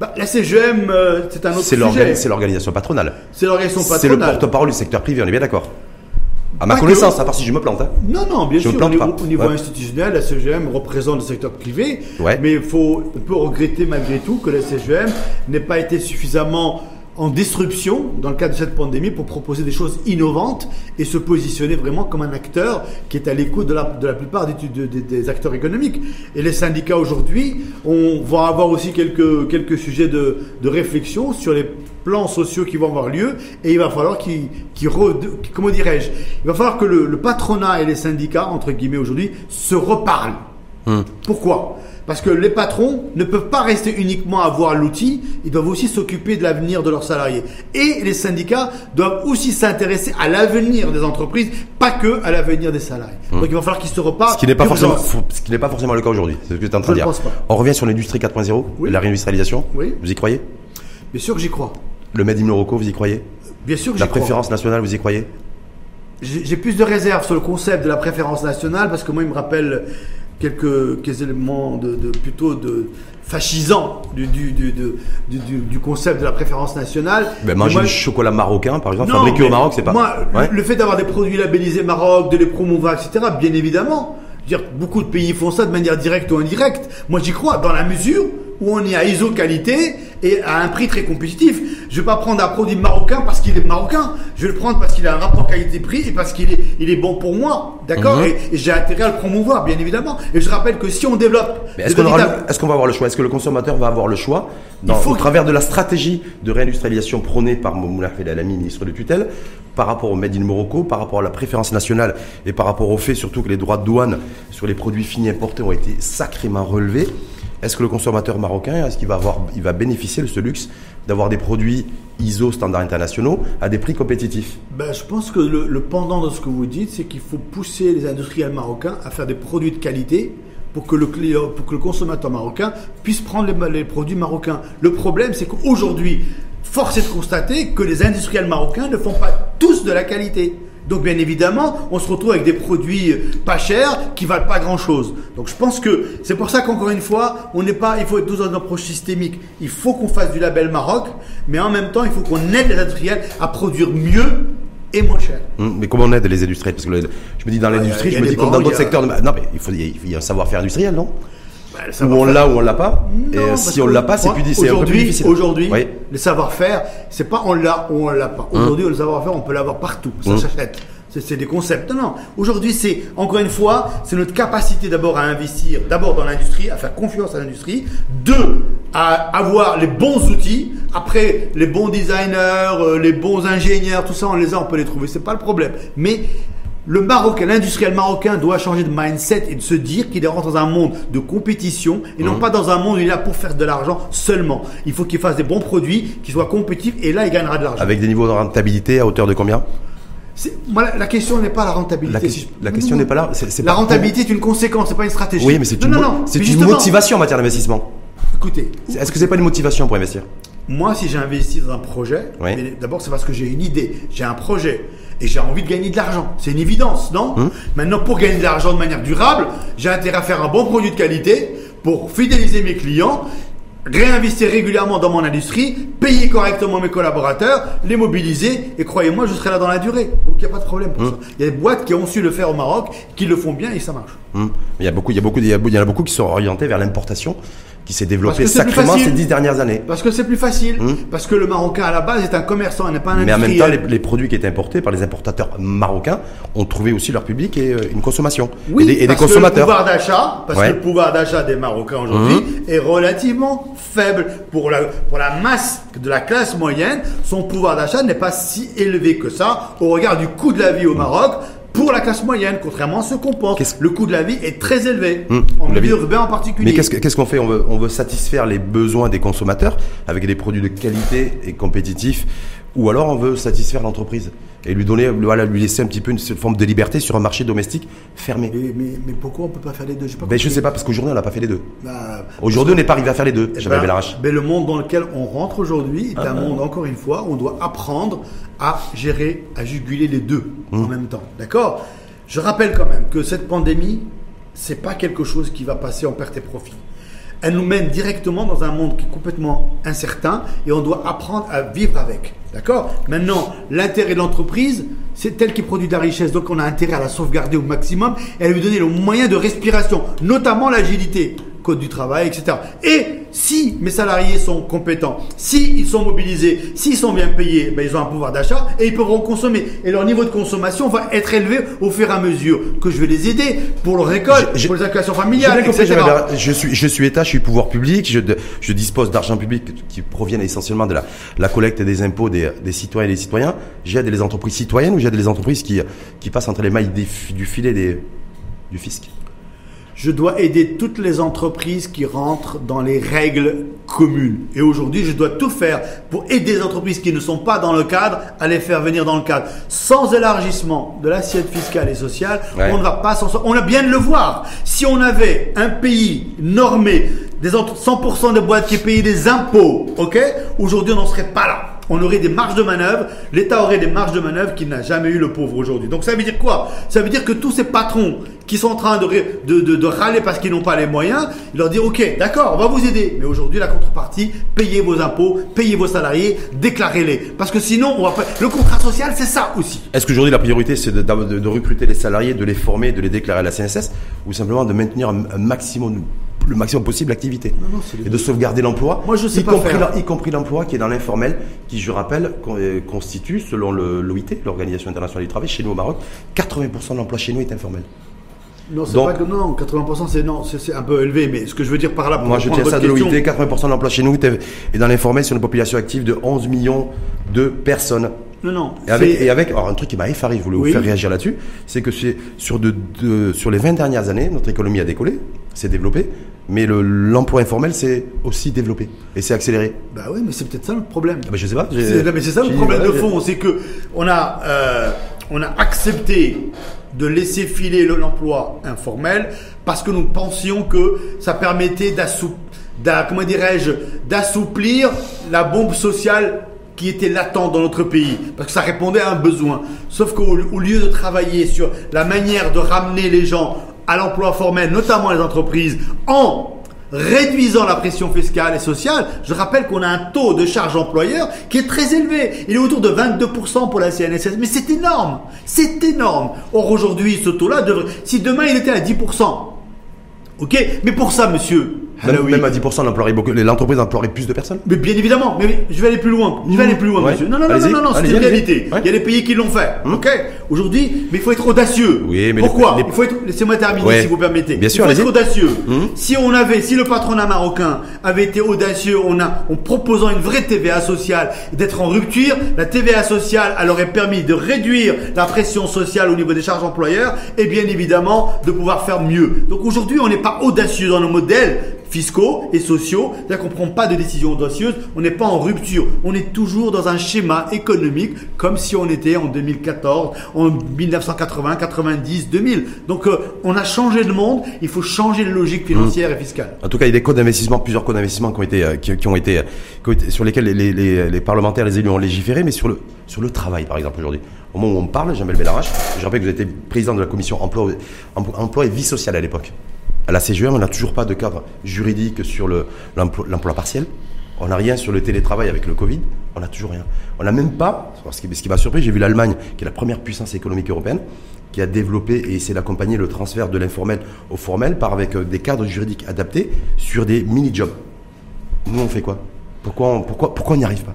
Bah, la CGM, euh, c'est un autre C'est sujet. c'est l'organisation patronale. C'est l'organisation C'est le patronale. porte-parole du secteur privé, on est bien d'accord À ma connaissance, que- à part si je me plante. hein. Non, non, bien Je sûr, me au niveau, pas. au niveau Ouais. institutionnel, la CGM représente le secteur privé, Ouais. mais il faut, on peut regretter malgré tout que la CGM n'ait pas été suffisamment en disruption dans le cadre de cette pandémie pour proposer des choses innovantes et se positionner vraiment comme un acteur qui est à l'écoute de la, de la plupart des, de- des- des acteurs économiques. Et les syndicats aujourd'hui, on va avoir aussi quelques, quelques sujets de, de réflexion sur les plans sociaux qui vont avoir lieu et il va falloir qu'ils, comment dirais-je, il va falloir que le, le patronat et les syndicats, entre guillemets aujourd'hui, se reparlent. Pourquoi? Parce que les patrons ne peuvent pas rester uniquement à voir l'outil, ils doivent aussi s'occuper de l'avenir de leurs salariés. Et les syndicats doivent aussi s'intéresser à l'avenir des entreprises, pas que à l'avenir des salariés. Donc il va falloir qu'ils se reparlent. Ce qui n'est pas, forcément, ce qui n'est pas forcément le cas aujourd'hui. C'est ce que tu es en train de dire. pense pas. On revient sur l'industrie 4.0, Oui. la réindustrialisation. Oui. Vous y croyez? Bien sûr que j'y crois. Le Made in Morocco, vous y croyez? Bien sûr que j'y La crois. préférence nationale, vous y croyez? J'ai j'ai plus de réserves sur le concept de la préférence nationale parce que moi, il me rappelle quelques, quelques éléments de, de- plutôt de fascisants du, du, du, du, concept de la préférence nationale. Ben, manger moi, du chocolat marocain, par exemple, non, fabriqué au Maroc, c'est pas. Moi, le- Ouais. le fait d'avoir des produits labellisés Maroc, de les promouvoir, etc., bien évidemment. Dire, beaucoup de pays font ça de manière directe ou indirecte. Moi, j'y crois, dans la mesure où on est à ISO qualité et à un prix très compétitif. Je vais pas prendre un produit marocain parce qu'il est marocain. Je vais le prendre parce qu'il a un rapport qualité-prix et parce qu'il est, il est bon pour moi. D'accord Mhm. Et, et j'ai intérêt à le promouvoir, bien évidemment. Et je rappelle que si on développe. Est-ce qu'on véritables- qu'on va avoir le choix? Est-ce que le consommateur va avoir le choix dans, Il faut au que- travers de la stratégie de réindustrialisation prônée par Moulin Alami, ministre de tutelle, par rapport au Made in Morocco, par rapport à la préférence nationale et par rapport au fait surtout que les droits de douane sur les produits finis importés ont été sacrément relevés Est-ce que le consommateur marocain, est-ce qu'il va avoir, il va bénéficier de ce luxe d'avoir des produits ISO standards internationaux à des prix compétitifs Ben, je pense que le, pendant de ce que vous dites, c'est qu'il faut pousser les industriels marocains à faire des produits de qualité pour que le, consommateur marocain puisse prendre les produits marocains. Le problème, c'est qu'aujourd'hui, force est de constater que les industriels marocains ne font pas tous de la qualité. Donc bien évidemment, on se retrouve avec des produits pas chers qui valent pas grand-chose. Donc je pense que c'est pour ça qu'encore une fois, on n'est pas, il faut être dans une approche systémique. Il faut qu'on fasse du label Maroc, mais en même temps, il faut qu'on aide les industriels à produire mieux et moins cher. Hum, Mais comment on aide les industriels? Parce que le- je me dis dans l'industrie, il y a je me dis comme dans d'autres a- secteurs. De... Non, mais il faut, il y a un savoir-faire industriel, non? Bah, Ou on l'a ou on l'a pas. Et Non, euh, si on l'a pas, c'est plus, plus aujourd'hui, difficile. Aujourd'hui, Oui. le savoir-faire, c'est pas on l'a ou on l'a pas. Aujourd'hui, le savoir-faire, on peut l'avoir partout. Ça Hum. s'achète. C'est c'est des concepts. Non, non. Aujourd'hui, c'est encore une fois, c'est notre capacité d'abord à investir, d'abord dans l'industrie, à faire confiance à l'industrie. Deux, à avoir les bons outils. Après, les bons designers, euh, les bons ingénieurs, tout ça, on les a, on peut les trouver. C'est pas le problème. Mais le Marocain, l'industriel marocain doit changer de mindset et de se dire qu'il rentre dans un monde de compétition et non pas dans un monde où il est là pour faire de l'argent seulement. Il faut qu'il fasse des bons produits, qu'il soit compétitif et là il gagnera de l'argent. Avec des niveaux de rentabilité à hauteur de combien? Moi, la, la question n'est pas la rentabilité. La, si question- je- la question n'est pas là. La pas- rentabilité est une conséquence, c'est pas une stratégie. Oui, mais c'est non, une, mo- une motivation en matière d'investissement. Écoutez, Est-ce que c'est pas une motivation pour investir? Moi, si j'ai investi dans un projet, Oui. d'abord c'est parce que j'ai une idée, j'ai un projet et j'ai envie de gagner de l'argent. C'est une évidence, non Hum. Maintenant, pour gagner de l'argent de manière durable, j'ai intérêt à faire un bon produit de qualité pour fidéliser mes clients, réinvestir régulièrement dans mon industrie, payer correctement mes collaborateurs, les mobiliser et croyez-moi, je serai là dans la durée. Donc il n'y a pas de problème pour Hum. ça. Il y a des boîtes qui ont su le faire au Maroc, qui le font bien et ça marche. Hum. Il y a beaucoup, il y a beaucoup, il y a- il y en a beaucoup qui sont orientés vers l'importation, qui s'est que plus sacrément ces dix dernières années. Parce que c'est plus facile, Hum. parce que le Marocain à la base est un commerçant, il n'est pas un Mais en même industriel. temps, les, les produits qui étaient importés par les importateurs marocains ont trouvé aussi leur public et euh, une consommation. Oui, et des, et des parce que consommateurs. le pouvoir d'achat, parce Ouais. Que le pouvoir d'achat des Marocains aujourd'hui est relativement faible pour la pour la masse de la classe moyenne. Son pouvoir d'achat n'est pas si élevé que ça au regard du coût de la vie au Maroc. Pour la classe moyenne, contrairement à ce qu'on pense, le coût de la vie est très élevé, Hum, en milieu urbain en particulier. Mais qu'est-ce que- qu'est-ce qu'on fait? On veut, on veut satisfaire les besoins des consommateurs avec des produits de qualité et compétitifs, ou alors on veut satisfaire l'entreprise et lui donner, voilà, lui laisser un petit peu une forme de liberté sur un marché domestique fermé. mais, mais, mais pourquoi on peut pas faire les deux? Pas Ben, je sais pas parce qu'aujourd'hui on n'a pas fait les deux. Bah, Aujourd'hui on n'est pas arrivé à faire les deux. Eh J'avais ben. Mais le monde dans lequel on rentre aujourd'hui Ah est un monde, encore une fois, où on doit apprendre à gérer, à juguler les deux en même temps. D'accord? Je rappelle quand même que cette pandémie, c'est pas quelque chose qui va passer en perte et profit. Elle nous mène directement dans un monde qui est complètement incertain et on doit apprendre à vivre avec. D'accord? Maintenant, l'intérêt de l'entreprise, c'est elle qui produit de la richesse. Donc on a intérêt à la sauvegarder au maximum et à lui donner le moyen de respiration, notamment l'agilité, code du travail, etc. Et si mes salariés sont compétents, si ils sont mobilisés, s'ils sont bien payés, ben, ils ont un pouvoir d'achat et ils pourront consommer. Et leur niveau de consommation va être élevé au fur et à mesure que je vais les aider pour leur récolte, pour les allocations familiales, compris, etc. je suis, je suis État, je suis pouvoir public, je, je dispose d'argent public qui proviennent essentiellement de la, la collecte des impôts des, des citoyens et des citoyens. J'aide les entreprises citoyennes ou j'aide les entreprises qui, qui passent entre les mailles des du filet des, du fisc? Je dois aider toutes les entreprises qui rentrent dans les règles communes. Et aujourd'hui, je dois tout faire pour aider les entreprises qui ne sont pas dans le cadre à les faire venir dans le cadre. Sans élargissement de l'assiette fiscale et sociale, Ouais. on ne va pas s'en sortir. On a bien de le voir. Si on avait un pays normé, des entre- 100% des boîtes qui payaient des impôts, ok Aujourd'hui, on n'en serait pas là. On aurait des marges de manœuvre, l'État aurait des marges de manœuvre qu'il n'a jamais eu le pauvre aujourd'hui. Donc ça veut dire quoi? Ça veut dire que tous ces patrons qui sont en train de, de, de, râler parce qu'ils n'ont pas les moyens, il leur dit ok, d'accord, on va vous aider, mais aujourd'hui la contrepartie, payez vos impôts, payez vos salariés, déclarez-les, parce que sinon le contrat social c'est ça aussi. Est-ce qu'aujourd'hui la priorité c'est de, de, recruter les salariés, de les former, de les déclarer à la CNSS, ou simplement de maintenir un maximum le maximum possible d'activité et de sauvegarder l'emploi. Moi, je sais y y compris l'emploi qui est dans l'informel, qui, je rappelle, euh, constitue, selon l'OIT, l'Organisation internationale du travail, chez nous au Maroc, 80% de l'emploi chez nous est informel. Non, c'est pas que non, 80% c'est non, c'est un peu élevé, mais ce que je veux dire par là, pour moi je tiens ça de l'OIT, 80% de l'emploi chez nous est dans l'informel sur une population active de 11 millions de personnes. Non, non. Et avec, et avec alors un truc qui m'a effaré, je voulais vous faire réagir là-dessus, c'est que sur, de, de, sur les 20 dernières années, notre économie a décollé, s'est développée, mais l'emploi informel s'est aussi développé et s'est accéléré. Bah oui, mais c'est peut-être ça le problème. Ah bah je sais pas. mais c'est ça le problème de fond, c'est que on a, euh, on a accepté de laisser filer l'emploi informel parce que nous pensions que ça permettait d'assouplir la bombe sociale qui était latente dans notre pays, parce que ça répondait à un besoin. Sauf qu'au lieu de travailler sur la manière de ramener les gens à l'emploi formel, notamment les entreprises, en réduisant la pression fiscale et sociale, je rappelle qu'on a un taux de charge employeur qui est très élevé. Il est autour de 22% pour la CNSS. Mais c'est énorme. C'est énorme. Or, aujourd'hui, ce taux-là devrait, si demain il était à 10%, ok? Mais pour ça, monsieur, même, à 10%, l'entreprise emploierait plus de personnes Mais bien évidemment, mais je vais aller plus loin. Je vais aller plus loin, monsieur. Non, non, non, non, non, c'est une réalité. Il y a des pays qui l'ont fait. Hum. Ok Aujourd'hui, mais il faut être audacieux. Oui, mais Pourquoi Il faut être. Laissez-moi terminer, si vous permettez. Bien sûr, il faut être audacieux. Hum. Si on avait, si le patronat marocain avait été audacieux, on a, en proposant une vraie TVA sociale, d'être en rupture, la TVA sociale, elle aurait permis de réduire la pression sociale au niveau des charges employeurs et bien évidemment de pouvoir faire mieux. Donc aujourd'hui, on n'est pas audacieux dans nos modèles fiscaux et sociaux, c'est-à-dire qu'on ne prend pas de décisions audacieuses, on n'est pas en rupture, on est toujours dans un schéma économique comme si on était en 2014, en 1980, 90, 2000. Donc euh, on a changé de monde, il faut changer de logique financière et fiscale. En tout cas, il y a des codes d'investissement, plusieurs codes d'investissement qui ont été, euh, qui, ont été, sur lesquels les, les, les, parlementaires, les élus ont légiféré, mais sur le, sur le travail, par exemple, aujourd'hui. Au moment où on parle, Jean-Bel Bellarache, je rappelle que vous étiez président de la commission emploi, emploi et vie sociale à l'époque. À la CGM, on n'a toujours pas de cadre juridique sur l'emploi partiel. On n'a rien sur le télétravail avec le Covid. On n'a toujours rien. On n'a même pas, ce qui, m'a surpris, j'ai vu l'Allemagne, qui est la première puissance économique européenne, qui a développé et essayé d'accompagner le transfert de l'informel au formel par avec euh, des cadres juridiques adaptés sur des mini-jobs. Nous, on fait quoi? Pourquoi on, pourquoi, n'y arrive pas?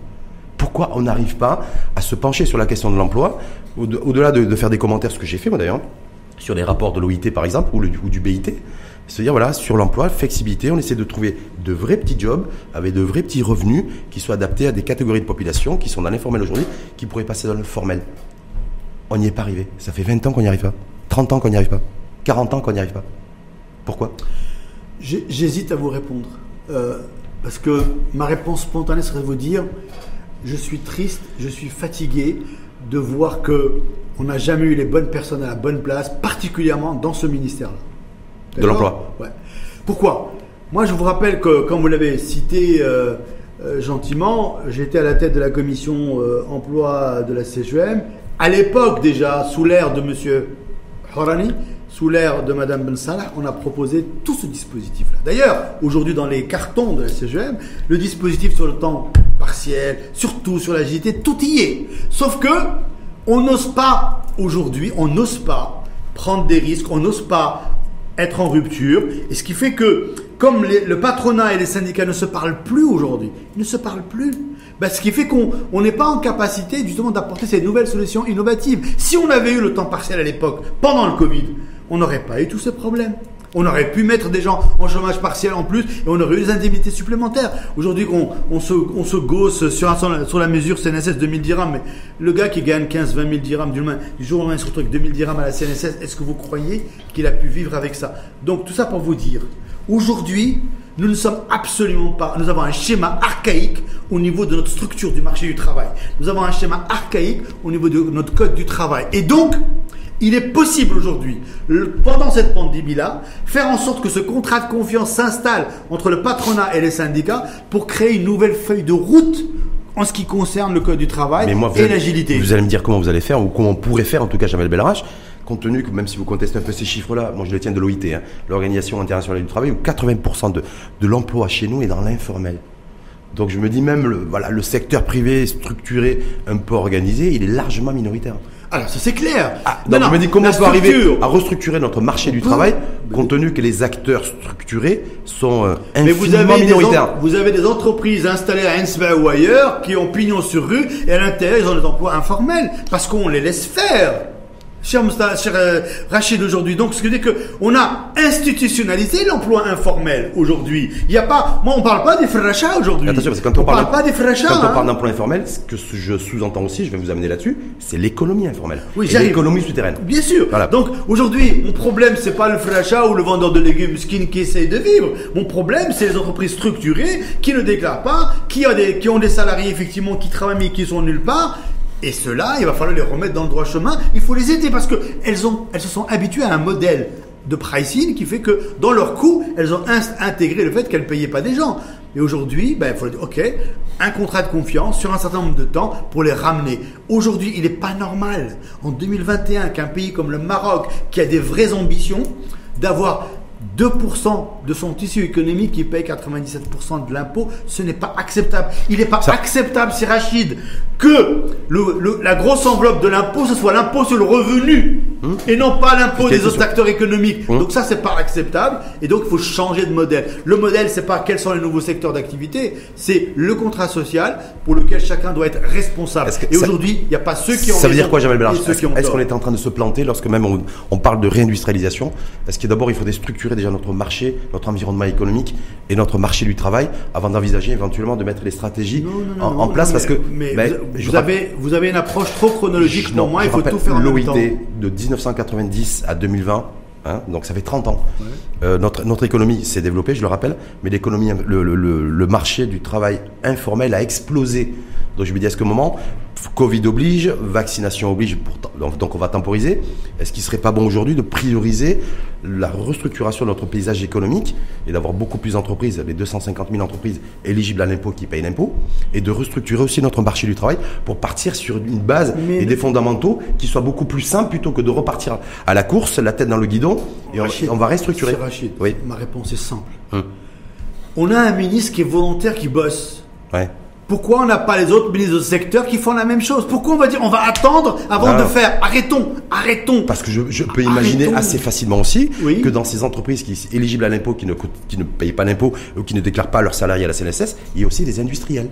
Pourquoi on n'arrive pas à se pencher sur la question de l'emploi, au-delà de, faire des commentaires, ce que j'ai fait moi d'ailleurs, sur les rapports de l'OIT par exemple, ou, le, ou du BIT, c'est-à-dire, voilà, sur l'emploi, flexibilité, on essaie de trouver de vrais petits jobs avec de vrais petits revenus qui soient adaptés à des catégories de population qui sont dans l'informel aujourd'hui, qui pourraient passer dans le formel. On n'y est pas arrivé. Ça fait 20 ans qu'on n'y arrive pas. 30 ans qu'on n'y arrive pas. 40 ans qu'on n'y arrive pas. Pourquoi? J'hésite à vous répondre. Euh, parce que ma réponse spontanée serait de vous dire je suis triste, je suis fatigué de voir que on n'a jamais eu les bonnes personnes à la bonne place, particulièrement dans ce ministère-là de l'emploi. Ouais. Pourquoi? Moi, je vous rappelle que, comme vous l'avez cité euh, euh, gentiment, j'étais à la tête de la commission euh, emploi de la CGM. À l'époque, déjà, sous l'ère de M. Horani, sous l'ère de Mme Ben Salah, on a proposé tout ce dispositif-là. D'ailleurs, aujourd'hui, dans les cartons de la CGM, le dispositif sur le temps partiel, surtout sur l'agilité, tout y est. Sauf que, on n'ose pas, aujourd'hui, on n'ose pas prendre des risques, on n'ose pas être en rupture. Et ce qui fait que, comme le patronat et les syndicats ne se parlent plus aujourd'hui, ils ne se parlent plus. Ben, ce qui fait qu'on n'est pas en capacité justement d'apporter ces nouvelles solutions innovatives. Si on avait eu le temps partiel à l'époque, pendant le Covid, on n'aurait pas eu tous ces problèmes. On aurait pu mettre des gens en chômage partiel en plus et on aurait eu des indemnités supplémentaires. Aujourd'hui, on, se, on se gosse sur, la mesure CNSS 2000 dirhams, mais le gars qui gagne 15, 20 000 dirhams du, du jour au lendemain se retrouve avec 2000 dirhams à la CNSS, est-ce que vous croyez qu'il a pu vivre avec ça? Donc tout ça pour vous dire, aujourd'hui, nous ne sommes absolument pas, nous avons un schéma archaïque au niveau de notre structure du marché du travail. Nous avons un schéma archaïque au niveau de notre code du travail. Et donc, il est possible aujourd'hui, pendant cette pandémie-là, faire en sorte que ce contrat de confiance s'installe entre le patronat et les syndicats pour créer une nouvelle feuille de route en ce qui concerne le code du travail Mais moi, vous et l'agilité. Vous allez me dire comment vous allez faire, ou comment on pourrait faire, en tout cas, Jamel Belrach, compte tenu que même si vous contestez un peu ces chiffres-là, moi je les tiens de l'OIT, hein, l'Organisation internationale du travail, où 80% de, de l'emploi chez nous est dans l'informel. Donc je me dis même, le, voilà, le secteur privé structuré, un peu organisé, il est largement minoritaire. Alors ça c'est clair. Ah, Non, donc non, je me dis comment on peut arriver à restructurer notre marché du travail, compte tenu que les acteurs structurés sont euh, Mais vous infiniment avez, des minoritaires. en- vous avez des entreprises installées à Ensba ou ailleurs qui ont pignon sur rue et à l'intérieur ils ont des emplois informels parce qu'on les laisse faire. Cher, Mousta- cher euh, Rachid aujourd'hui, donc ce que je dis que on a institutionnalisé l'emploi informel aujourd'hui. Il n'y a pas, moi on parle pas des frères achats aujourd'hui. Attention, parce que quand on, parle parle, pas des frères achats. quand on hein. parle d'emploi informel, ce que je sous-entends aussi, je vais vous amener là-dessus, c'est l'économie informelle. Oui, j'arrive. l'économie souterraine. Bien sûr. Voilà. Donc aujourd'hui, mon problème c'est pas le frère achat ou le vendeur de légumes skin qui essaye de vivre. Mon problème c'est les entreprises structurées qui ne déclarent pas, qui, a des, qui ont des salariés effectivement qui travaillent mais qui sont nulle part. Et ceux-là, il va falloir les remettre dans le droit chemin. Il faut les aider parce que elles se sont habituées à un modèle de pricing qui fait que dans leurs coûts, elles ont intégré le fait qu'elles ne payaient pas des gens. Et aujourd'hui, ben, il faut dire, OK, un contrat de confiance sur un certain nombre de temps pour les ramener. Aujourd'hui, il n'est pas normal, en 2021, qu'un pays comme le Maroc, qui a des vraies ambitions, d'avoir 2% de son tissu économique qui paye 97% de l'impôt, ce n'est pas acceptable. Il n'est pas Ça- acceptable, c'est Rachid, que le- le- la grosse enveloppe de l'impôt, ce soit l'impôt sur le revenu et non pas l'impôt des autres acteurs économiques. Hum. Donc ça, c'est pas acceptable et donc il faut changer de modèle. Le modèle, c'est pas quels sont les nouveaux secteurs d'activité, c'est le contrat social pour lequel chacun doit être responsable. Et ça- aujourd'hui, il n'y a pas ceux qui ont Ça veut dire quoi, Jamel ceux Est-ce qu'on est en train de se planter lorsque même on, on parle de réindustrialisation? Est-ce que d'abord il faut déstructurer déjà notre marché, notre environnement économique et notre marché du travail avant d'envisager éventuellement de mettre les stratégies Non, non, non, en, place mais- Parce que mais vous, avez, vous avez une approche trop chronologique pour non, moi, il faut tout faire en même temps. L'OIT de 1990 à 2020, hein, donc ça fait 30 ans. Euh, notre, notre économie s'est développée, je le rappelle, mais l'économie, le- le marché du travail informel a explosé. Donc je me dis, à ce moment, Covid oblige, vaccination oblige, donc, on va temporiser. Est-ce qu'il serait pas bon aujourd'hui de prioriser la restructuration de notre paysage économique et d'avoir beaucoup plus d'entreprises, les 250 000 entreprises éligibles à l'impôt qui payent l'impôt, et de restructurer aussi notre marché du travail pour partir sur une base Mais- et des fondamentaux qui soient beaucoup plus simples plutôt que de repartir à la course, la tête dans le guidon, et on, Rachid, on va restructurer. Rachid, Oui. ma réponse est simple. Hum. On a un ministre qui est volontaire, qui bosse. Ouais. Pourquoi on n'a pas les autres ministres de secteur qui font la même chose? Pourquoi on va dire on va attendre avant Ah. de faire Arrêtons, arrêtons? Parce que je, je peux imaginer assez facilement aussi Oui. que dans ces entreprises qui sont éligibles à l'impôt, qui ne, coûtent- qui ne payent pas d'impôt ou qui ne déclarent pas leurs salariés à la CNSS, il y a aussi des industriels.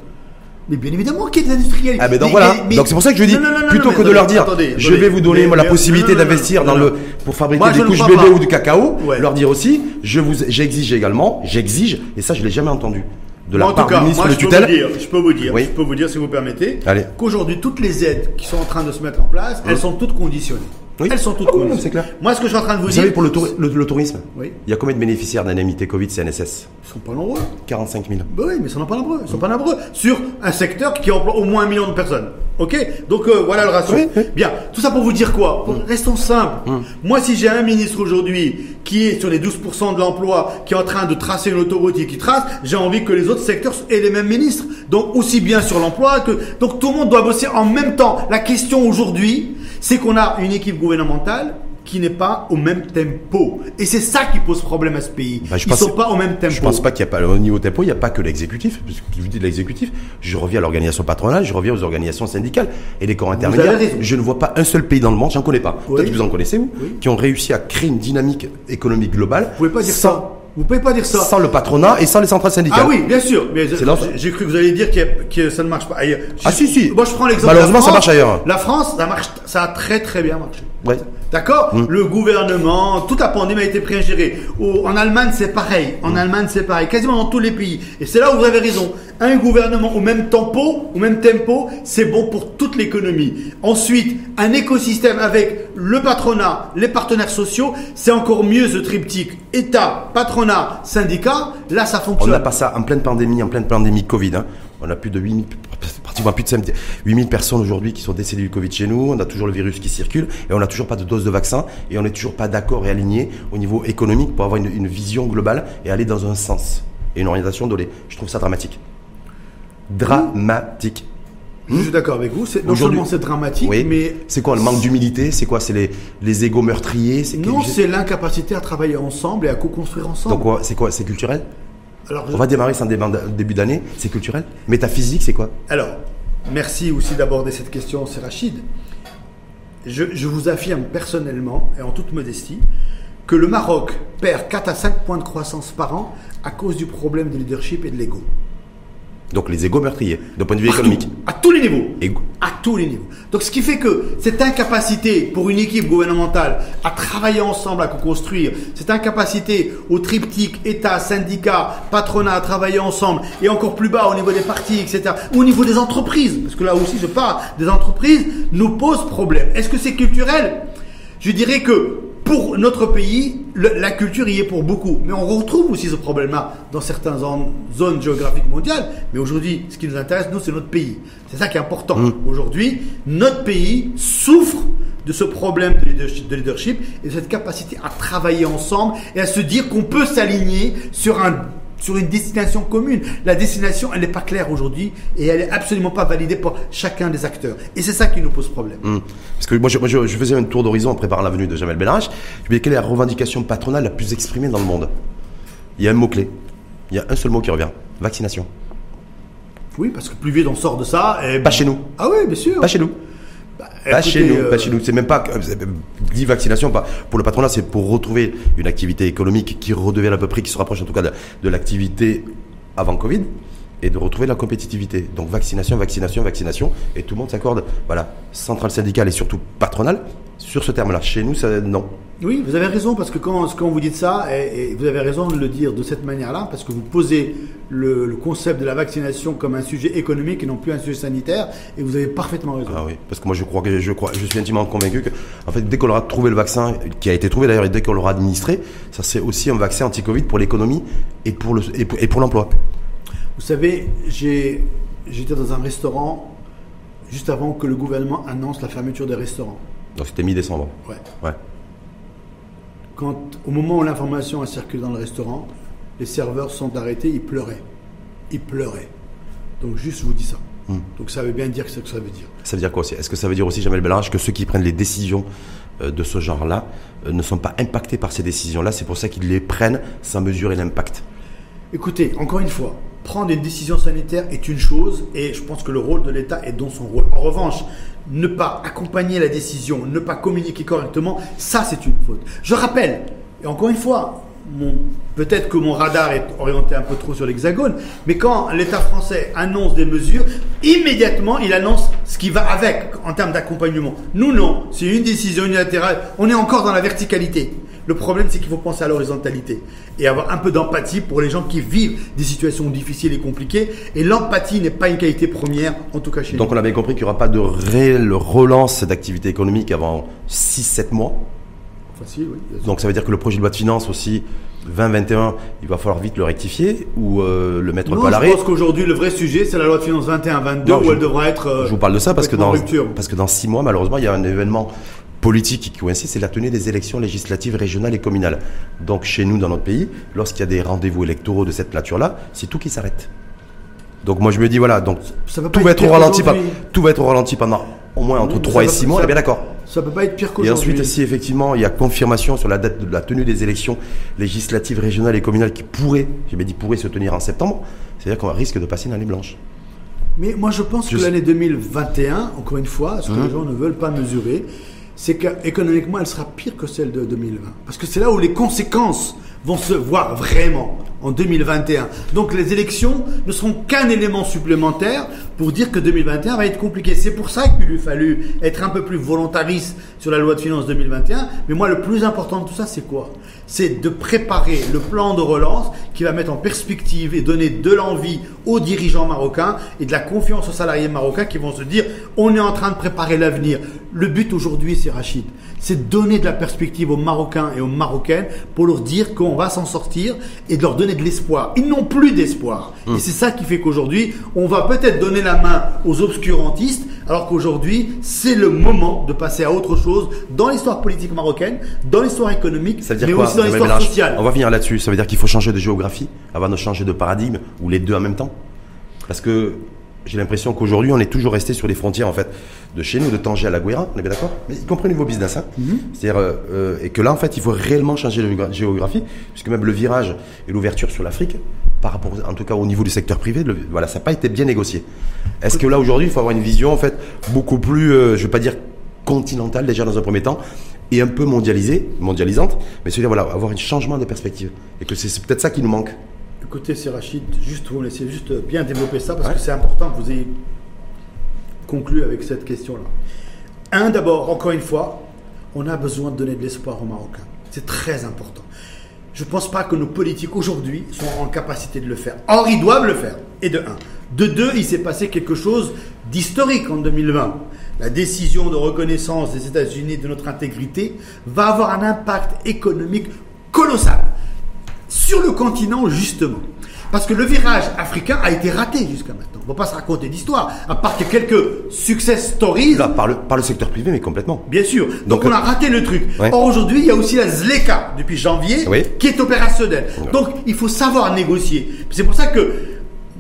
Mais bien évidemment qu'il y a des industriels. Ah mais donc Mais- voilà, mais- donc c'est pour ça que je dis, Non, non, non, non, plutôt que de leur dire, attendez, je vais vous donner Mais- la possibilité d'investir dans le pour fabriquer Moi, des couches pas. ou du cacao, Ouais. leur dire aussi, je vous, j'exige également, j'exige, et ça je l'ai jamais entendu de la en part tout cas, du ministre moi, de je peux vous dire, je peux vous dire, Oui. je peux vous dire, si vous permettez, qu'aujourd'hui toutes les aides qui sont en train de se mettre en place, elles sont toutes conditionnées. Oui. Elles sont toutes Ah conditionnées. c'est clair. Moi, ce que je suis en train de vous, Vous dire, savez pour le, touri- le- le tourisme, Oui. il y a combien de bénéficiaires d'indemnité Covid CNSS ils sont pas nombreux. 45 000. Ben oui, mais ils sont pas nombreux. Ils sont pas nombreux sur un secteur qui emploie au moins un million de personnes. Ok? Donc euh, voilà le ratio. Bien. Tout ça pour vous dire quoi? Restons simples. Moi, si j'ai un ministre aujourd'hui qui est sur les 12% de l'emploi, qui est en train de tracer une autoroute et qui trace, j'ai envie que les autres secteurs aient les mêmes ministres. Donc aussi bien sur l'emploi que donc tout le monde doit bosser en même temps. La question aujourd'hui, c'est qu'on a une équipe gouvernementale qui n'est pas au même tempo. Et c'est ça qui pose problème à ce pays. Bah, je Ils pense- sont pas au même tempo. Je pense pas qu'il y a pas au niveau tempo, il n'y a pas que l'exécutif. Puisque je vous dis de l'exécutif, je reviens à l'organisation patronale, je reviens aux organisations syndicales et les corps intermédiaires. Je ne vois pas un seul pays dans le monde, j'en connais pas. Oui. Peut-être que vous en connaissez vous, Oui. qui ont réussi à créer une dynamique économique globale. Vous pouvez pas dire sans, ça. Vous pouvez pas dire ça. Sans le patronat et sans les centrales syndicales. Ah oui, bien sûr. Mais j'ai cru que vous alliez dire que ça ne marche pas ailleurs. Ah, si, si. Moi, je prends l'exemple. Malheureusement, de la ça marche ailleurs. La France, ça marche, ça a très très bien marché. Ouais. D'accord Mm. Le gouvernement, toute la pandémie a été. Au- en Allemagne, c'est pareil. En Allemagne, c'est pareil. Quasiment dans tous les pays. Et c'est là où vous avez raison. Un gouvernement au même tempo, au même tempo, c'est bon pour toute l'économie. Ensuite, un écosystème avec le patronat, les partenaires sociaux, c'est encore mieux ce triptyque. État, patronat, syndicat. Là, ça On fonctionne. n'a pas ça en pleine pandémie, en pleine pandémie Covid. hein. On a plus de 8000, pratiquement plus de 5 8000 personnes aujourd'hui qui sont décédées du Covid chez nous. On a toujours le virus qui circule et on n'a toujours pas de dose de vaccin et on n'est toujours pas d'accord et aligné au niveau économique pour avoir une, une vision globale et aller dans un sens et une orientation donnée. Je trouve ça dramatique. Dramatique. Je suis d'accord avec vous. Non Aujourd'hui- seulement c'est dramatique, Oui. mais C'est quoi le manque d'humilité? C'est quoi? C'est les, les égaux meurtriers? Non, c'est l'incapacité à travailler ensemble et à co-construire ensemble. Donc C'est quoi? C'est culturel? Alors, On va démarrer sans débat- début d'année. C'est culturel Métaphysique, c'est quoi? Alors, merci aussi d'aborder cette question, c'est Rachid. Je, je vous affirme personnellement et en toute modestie que le Maroc perd 4 à 5 points de croissance par an à cause du problème de leadership et de l'ego. Donc les égaux meurtriers, d'un point de vue Partout, économique. À tous les niveaux. Égo- À tous les niveaux. Donc, ce qui fait que cette incapacité pour une équipe gouvernementale à travailler ensemble, à co-construire, cette incapacité au triptyque État, syndicat, patronat à travailler ensemble, et encore plus bas au niveau des partis, etc., au niveau des entreprises, parce que là aussi je parle des entreprises, nous pose problème. Est-ce que c'est culturel? Je dirais que pour notre pays, le- la culture y est pour beaucoup. Mais on retrouve aussi ce problème-là dans certaines zon- zones géographiques mondiales. Mais aujourd'hui, ce qui nous intéresse, nous, c'est notre pays. C'est ça qui est important. Aujourd'hui, notre pays souffre de ce problème de leadership, de leadership et de cette capacité à travailler ensemble et à se dire qu'on peut s'aligner sur un sur une destination commune. La destination, elle n'est pas claire aujourd'hui et elle n'est absolument pas validée par chacun des acteurs. Et c'est ça qui nous pose problème. Hum. Parce que moi, je, moi, je- je faisais un tour d'horizon en préparant la venue de Jamel Benarach. Je me disais, quelle est la revendication patronale la plus exprimée dans le monde? Il y a un mot-clé. Il y a un seul mot qui revient. Vaccination. Oui, parce que plus vite on sort de ça. Et... Pas chez nous. Ah oui, bien sûr. Pas chez nous. Pas écoutez, chez nous, euh, pas chez nous. C'est même pas euh, c'est- dit vaccination. Pas pour le patronat, c'est pour retrouver une activité économique qui redevienne à peu près, qui se rapproche en tout cas de, de l'activité avant Covid et de retrouver la compétitivité. Donc vaccination, vaccination, vaccination, et tout le monde s'accorde. Voilà, centrale syndicale et surtout patronale sur ce terme-là. Chez nous, ça non. Oui, vous avez raison, parce que quand, quand vous dites ça, et, et vous avez raison de le dire de cette manière-là, parce que vous posez le, le concept de la vaccination comme un sujet économique et non plus un sujet sanitaire, et vous avez parfaitement raison. Ah oui, parce que moi je crois que je crois, je suis intimement convaincu que en fait dès qu'on aura trouvé le vaccin qui a été trouvé d'ailleurs et dès qu'on l'aura administré, ça c'est aussi un vaccin anti-Covid pour l'économie et pour le et pour, et pour l'emploi. Vous savez, j'étais dans un restaurant juste avant que le gouvernement annonce la fermeture des restaurants. Donc c'était mi-décembre. Ouais. Ouais. Quand, au moment où l'information a circulé dans le restaurant, les serveurs sont arrêtés, ils pleuraient. Ils pleuraient. Donc juste, je vous dis ça. Hmm. Donc ça veut bien dire ce que ça veut dire. Ça veut dire quoi aussi? Est-ce que ça veut dire aussi, Jamel Bellarage, que ceux qui prennent les décisions euh, de ce genre-là euh, ne sont pas impactés par ces décisions-là? C'est pour ça qu'ils les prennent sans mesurer l'impact. Écoutez, encore une fois, prendre une décision sanitaire est une chose et je pense que le rôle de l'État est dans son rôle. En revanche, ne pas accompagner la décision, ne pas communiquer correctement, ça c'est une faute. Je rappelle, et encore une fois, peut-être que mon radar est orienté un peu trop sur l'hexagone, mais quand l'État français annonce des mesures, immédiatement il annonce ce qui va avec en termes d'accompagnement. Nous non, c'est une décision unilatérale, on est encore dans la verticalité. Le problème, c'est qu'il faut penser à l'horizontalité et avoir un peu d'empathie pour les gens qui vivent des situations difficiles et compliquées. Et l'empathie n'est pas une qualité première, en tout cas chez Donc nous. on a bien compris qu'il n'y aura pas de réelle relance d'activité économique avant 6-7 mois. Facile, oui. Donc ça veut dire que le projet de loi de finances aussi 2021, il va falloir vite le rectifier ou euh, le mettre Non, pas à je l'arrêt? pense qu'aujourd'hui, le vrai sujet, c'est la loi de finances 21-22, Non, où je- elle devra être. euh, Je vous parle de ça parce que dans rupture. parce que dans six mois malheureusement il y a un événement politique qui coïncide, c'est la tenue des élections législatives régionales et communales. Donc chez nous dans notre pays, lorsqu'il y a des rendez-vous électoraux de cette nature-là, c'est tout qui s'arrête. Donc moi je me dis voilà, donc Ça tout va être au ralenti, tout va être au ralenti pendant au moins entre Oui, mais 3 ça et va- 6 mois, on est bien d'accord. Ça peut pas être pire Et qu'aujourd'hui. ensuite, si effectivement il y a confirmation sur la date de la tenue des élections législatives, régionales et communales qui pourraient, j'ai bien dit pourraient se tenir en septembre, c'est-à-dire qu'on risque de passer une année blanche. Mais moi, je pense Je que l'année 2021, encore une fois, ce que Mhm. les gens ne veulent pas mesurer, c'est qu'économiquement, elle sera pire que celle de 2020. Parce que c'est là où les conséquences vont se voir vraiment en 2021. Donc les élections ne seront qu'un élément supplémentaire pour dire que 2021 va être compliqué. C'est pour ça qu'il lui fallu être un peu plus volontariste sur la loi de finances 2021. Mais moi, le plus important de tout ça, c'est quoi? C'est de préparer le plan de relance qui va mettre en perspective et donner de l'envie aux dirigeants marocains et de la confiance aux salariés marocains qui vont se dire on est en train de préparer l'avenir. Le but aujourd'hui, c'est Rachid, c'est de donner de la perspective aux Marocains et aux Marocaines pour leur dire qu'on va s'en sortir et de leur donner de l'espoir. Ils n'ont plus d'espoir. Et c'est ça qui fait qu'aujourd'hui, on va peut-être donner la main aux obscurantistes, alors qu'aujourd'hui, c'est le moment de passer à autre chose dans l'histoire politique marocaine, dans l'histoire économique, Ça veut dire mais quoi aussi dans l'histoire sociale. On va finir là-dessus. Ça veut dire qu'il faut changer de géographie avant de changer de paradigme ou les deux en même temps? Parce que j'ai l'impression qu'aujourd'hui, on est toujours resté sur les frontières en fait de chez nous, de Tanger à la Guéra, on est bien d'accord? Mais y compris au niveau business, hein Mhm. C'est-à-dire euh, euh, et que là, en fait, il faut réellement changer de géogra- géographie, puisque même le virage et l'ouverture sur l'Afrique, par rapport, en tout cas au niveau du secteur privé, le- voilà, ça n'a pas été bien négocié. Est-ce que là aujourd'hui, il faut avoir une vision en fait beaucoup plus, euh, je vais pas dire continentale déjà dans un premier temps, et un peu mondialisée, mondialisante, mais se dire voilà, avoir un changement de perspective, et que c'est c'est peut-être ça qui nous manque. Écoutez, c'est Rachid, juste vous laissez juste bien développer ça parce Ouais. que c'est important que vous ayez conclu avec cette question-là. Un, d'abord, encore une fois, on a besoin de donner de l'espoir aux Marocains. C'est très important. Je ne pense pas que nos politiques aujourd'hui sont en capacité de le faire. Or, ils doivent le faire. Et de un. De deux, il s'est passé quelque chose d'historique en 2020. La décision de reconnaissance des États-Unis de notre intégrité va avoir un impact économique colossal sur le continent justement. Parce que le virage africain a été raté jusqu'à maintenant. On ne va pas se raconter d'histoire, à part quelques success stories. Là, par le, par le secteur privé, mais complètement. Bien sûr. Donc, Donc, on a raté le truc. Ouais. Or aujourd'hui, il y a aussi la ZLECA depuis janvier Oui. qui est opérationnelle. Ouais. Donc il faut savoir négocier. C'est pour ça que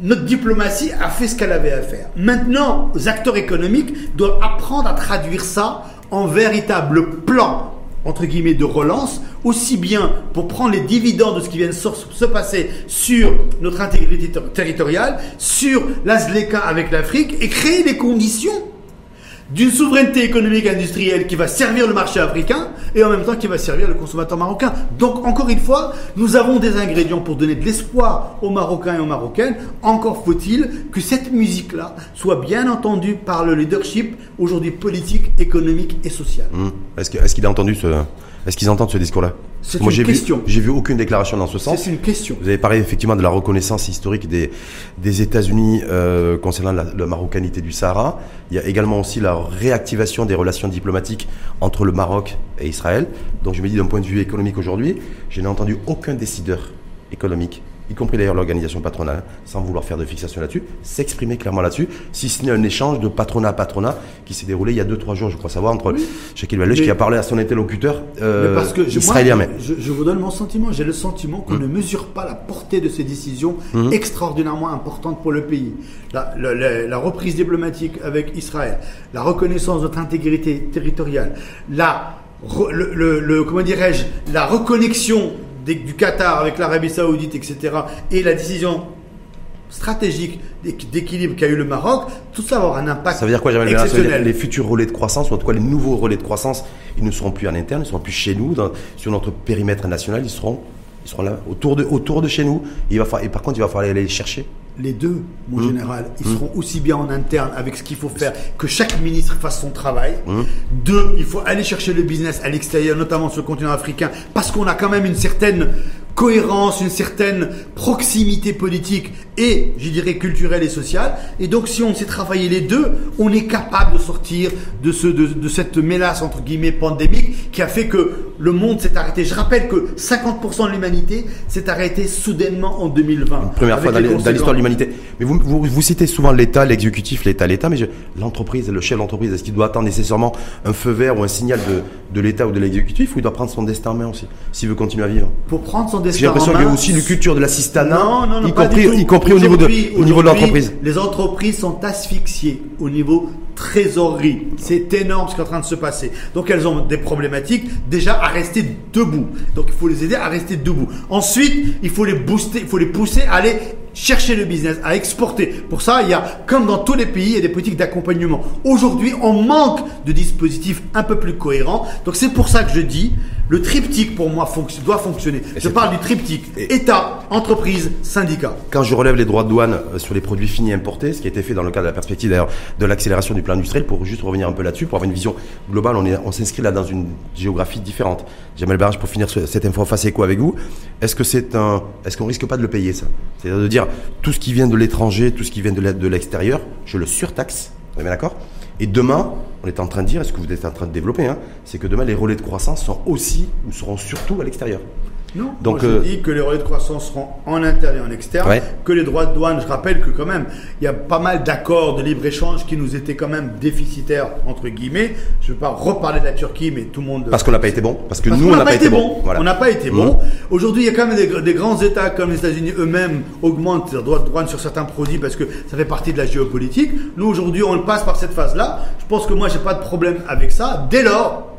notre diplomatie a fait ce qu'elle avait à faire. Maintenant, les acteurs économiques doivent apprendre à traduire ça en véritable plan entre guillemets de relance, aussi bien pour prendre les dividendes de ce qui vient de se se passer sur notre intégrité ter- territoriale, sur la ZLECA avec l'Afrique et créer les conditions d'une souveraineté économique et industrielle qui va servir le marché africain et en même temps qui va servir le consommateur marocain. Donc encore une fois, nous avons des ingrédients pour donner de l'espoir aux Marocains et aux Marocaines. Encore faut-il que cette musique-là soit bien entendue par le leadership aujourd'hui politique, économique et social. Hum. Est-ce qu'il a entendu ce, est-ce qu'ils entendent ce discours-là C'est une j'ai vu- question. J'ai vu aucune déclaration dans ce sens. C'est une question. Vous avez parlé effectivement de la reconnaissance historique des, des États-Unis euh, concernant la, la marocanité du Sahara. Il y a également aussi la réactivation des relations diplomatiques entre le Maroc et Israël. Donc je me dis d'un point de vue économique aujourd'hui, je n'ai entendu aucun décideur économique, y compris d'ailleurs l'organisation patronale, sans vouloir faire de fixation là-dessus, s'exprimer clairement là-dessus, si ce n'est un échange de patronat à patronat qui s'est déroulé il y a 2-3 jours, je crois savoir, entre Shakil Walich Mais- qui a parlé à son interlocuteur euh, parce que je, israélien. moi, je, je vous donne mon sentiment. J'ai le sentiment qu'on ne mesure pas la portée de ces décisions extraordinairement importantes pour le pays. La, la- la- la reprise diplomatique avec Israël, la reconnaissance de notre intégrité territoriale, la, le, le- le- comment dirais-je, la reconnexion du Qatar avec l'Arabie Saoudite, etc., et la décision stratégique d'équ- d'équilibre qu'a eu le Maroc, tout ça va avoir un impact Ça veut dire quoi, exceptionnel. les, les futurs relais de croissance, ou en tout cas les nouveaux relais de croissance, ils ne seront plus en interne, ils ne seront plus chez nous, dans- sur notre périmètre national, ils seront, ils seront là, autour de, autour de chez nous. Et, il va falloir, et par contre, il va falloir aller les chercher. Les deux, mon Mmh. général, ils seront aussi bien en interne avec ce qu'il faut faire, que chaque ministre fasse son travail. Mmh. Deux, il faut aller chercher le business à l'extérieur, notamment sur le continent africain, parce qu'on a quand même une certaine cohérence, une certaine proximité politique et, je dirais, culturelle et sociale. Et donc, si on sait travailler les deux, on est capable de sortir de, ce, de, de cette mélasse, entre guillemets, pandémique, qui a fait que le monde s'est arrêté. Je rappelle que 50% de l'humanité s'est arrêté soudainement en 2020. Première avec fois dans l'histoire de l'humanité. Mais vous, vous, vous citez souvent l'État, l'exécutif, l'État, l'État, mais l'entreprise, le chef d'entreprise, est-ce qu'il doit attendre nécessairement un feu vert ou un signal de, de l'État ou de l'exécutif, ou il doit prendre son destin en main aussi, s'il veut continuer à vivre? Pour prendre son destin J'ai l'impression qu'il y a aussi une culture de l'assistanat, Non, non, non, y compris, y compris au niveau de, au niveau de l'entreprise. Les entreprises sont asphyxiées au niveau trésorerie. C'est énorme ce qui est en train de se passer. Donc elles ont des problématiques déjà à rester debout. Donc il faut les aider à rester debout. Ensuite, il faut les booster, il faut les pousser à aller chercher le business, à exporter. Pour ça, il y a, comme dans tous les pays, il y a des politiques d'accompagnement. Aujourd'hui, on manque de dispositifs un peu plus cohérents. Donc c'est pour ça que je dis, le triptyque pour moi fonc- doit fonctionner. Je parle du triptyque Et- État, entreprise, syndicat. Quand je relève les droits de douane euh, sur les produits finis importés, ce qui a été fait dans le cadre de la perspective d'ailleurs de l'accélération du plan industriel, pour juste revenir un peu là-dessus, pour avoir une vision globale, on s'inscrit là dans une géographie différente. Jamel Barrage, pour finir ce- cette info face écho avec vous, est-ce que c'est un, est-ce qu'on risque pas de le payer ça? C'est-à-dire de dire tout ce qui vient de l'étranger, tout ce qui vient de l'e- de l'extérieur, je le surtaxe, vous êtes bien d'accord? Et demain, on est en train de dire, est-ce que vous êtes en train de développer, hein, c'est que demain les relais de croissance sont aussi ou seront surtout à l'extérieur. Non, donc moi je euh, dis que les relais de croissance seront en interne et en externe, Ouais. que les droits de douane, je rappelle que quand même, il y a pas mal d'accords de libre-échange qui nous étaient quand même déficitaires, entre guillemets. Je ne vais pas reparler de la Turquie, mais tout le monde... Parce qu'on n'a pas été bon. Parce que Parce nous, on n'a pas été bon. Voilà. On n'a pas été bon. Aujourd'hui, il y a quand même des, des grands États comme les États-Unis eux-mêmes augmentent leurs droits de douane sur certains produits parce que ça fait partie de la géopolitique. Nous, aujourd'hui, on passe par cette phase-là. Je pense que moi, j'ai pas de problème avec ça. Dès lors,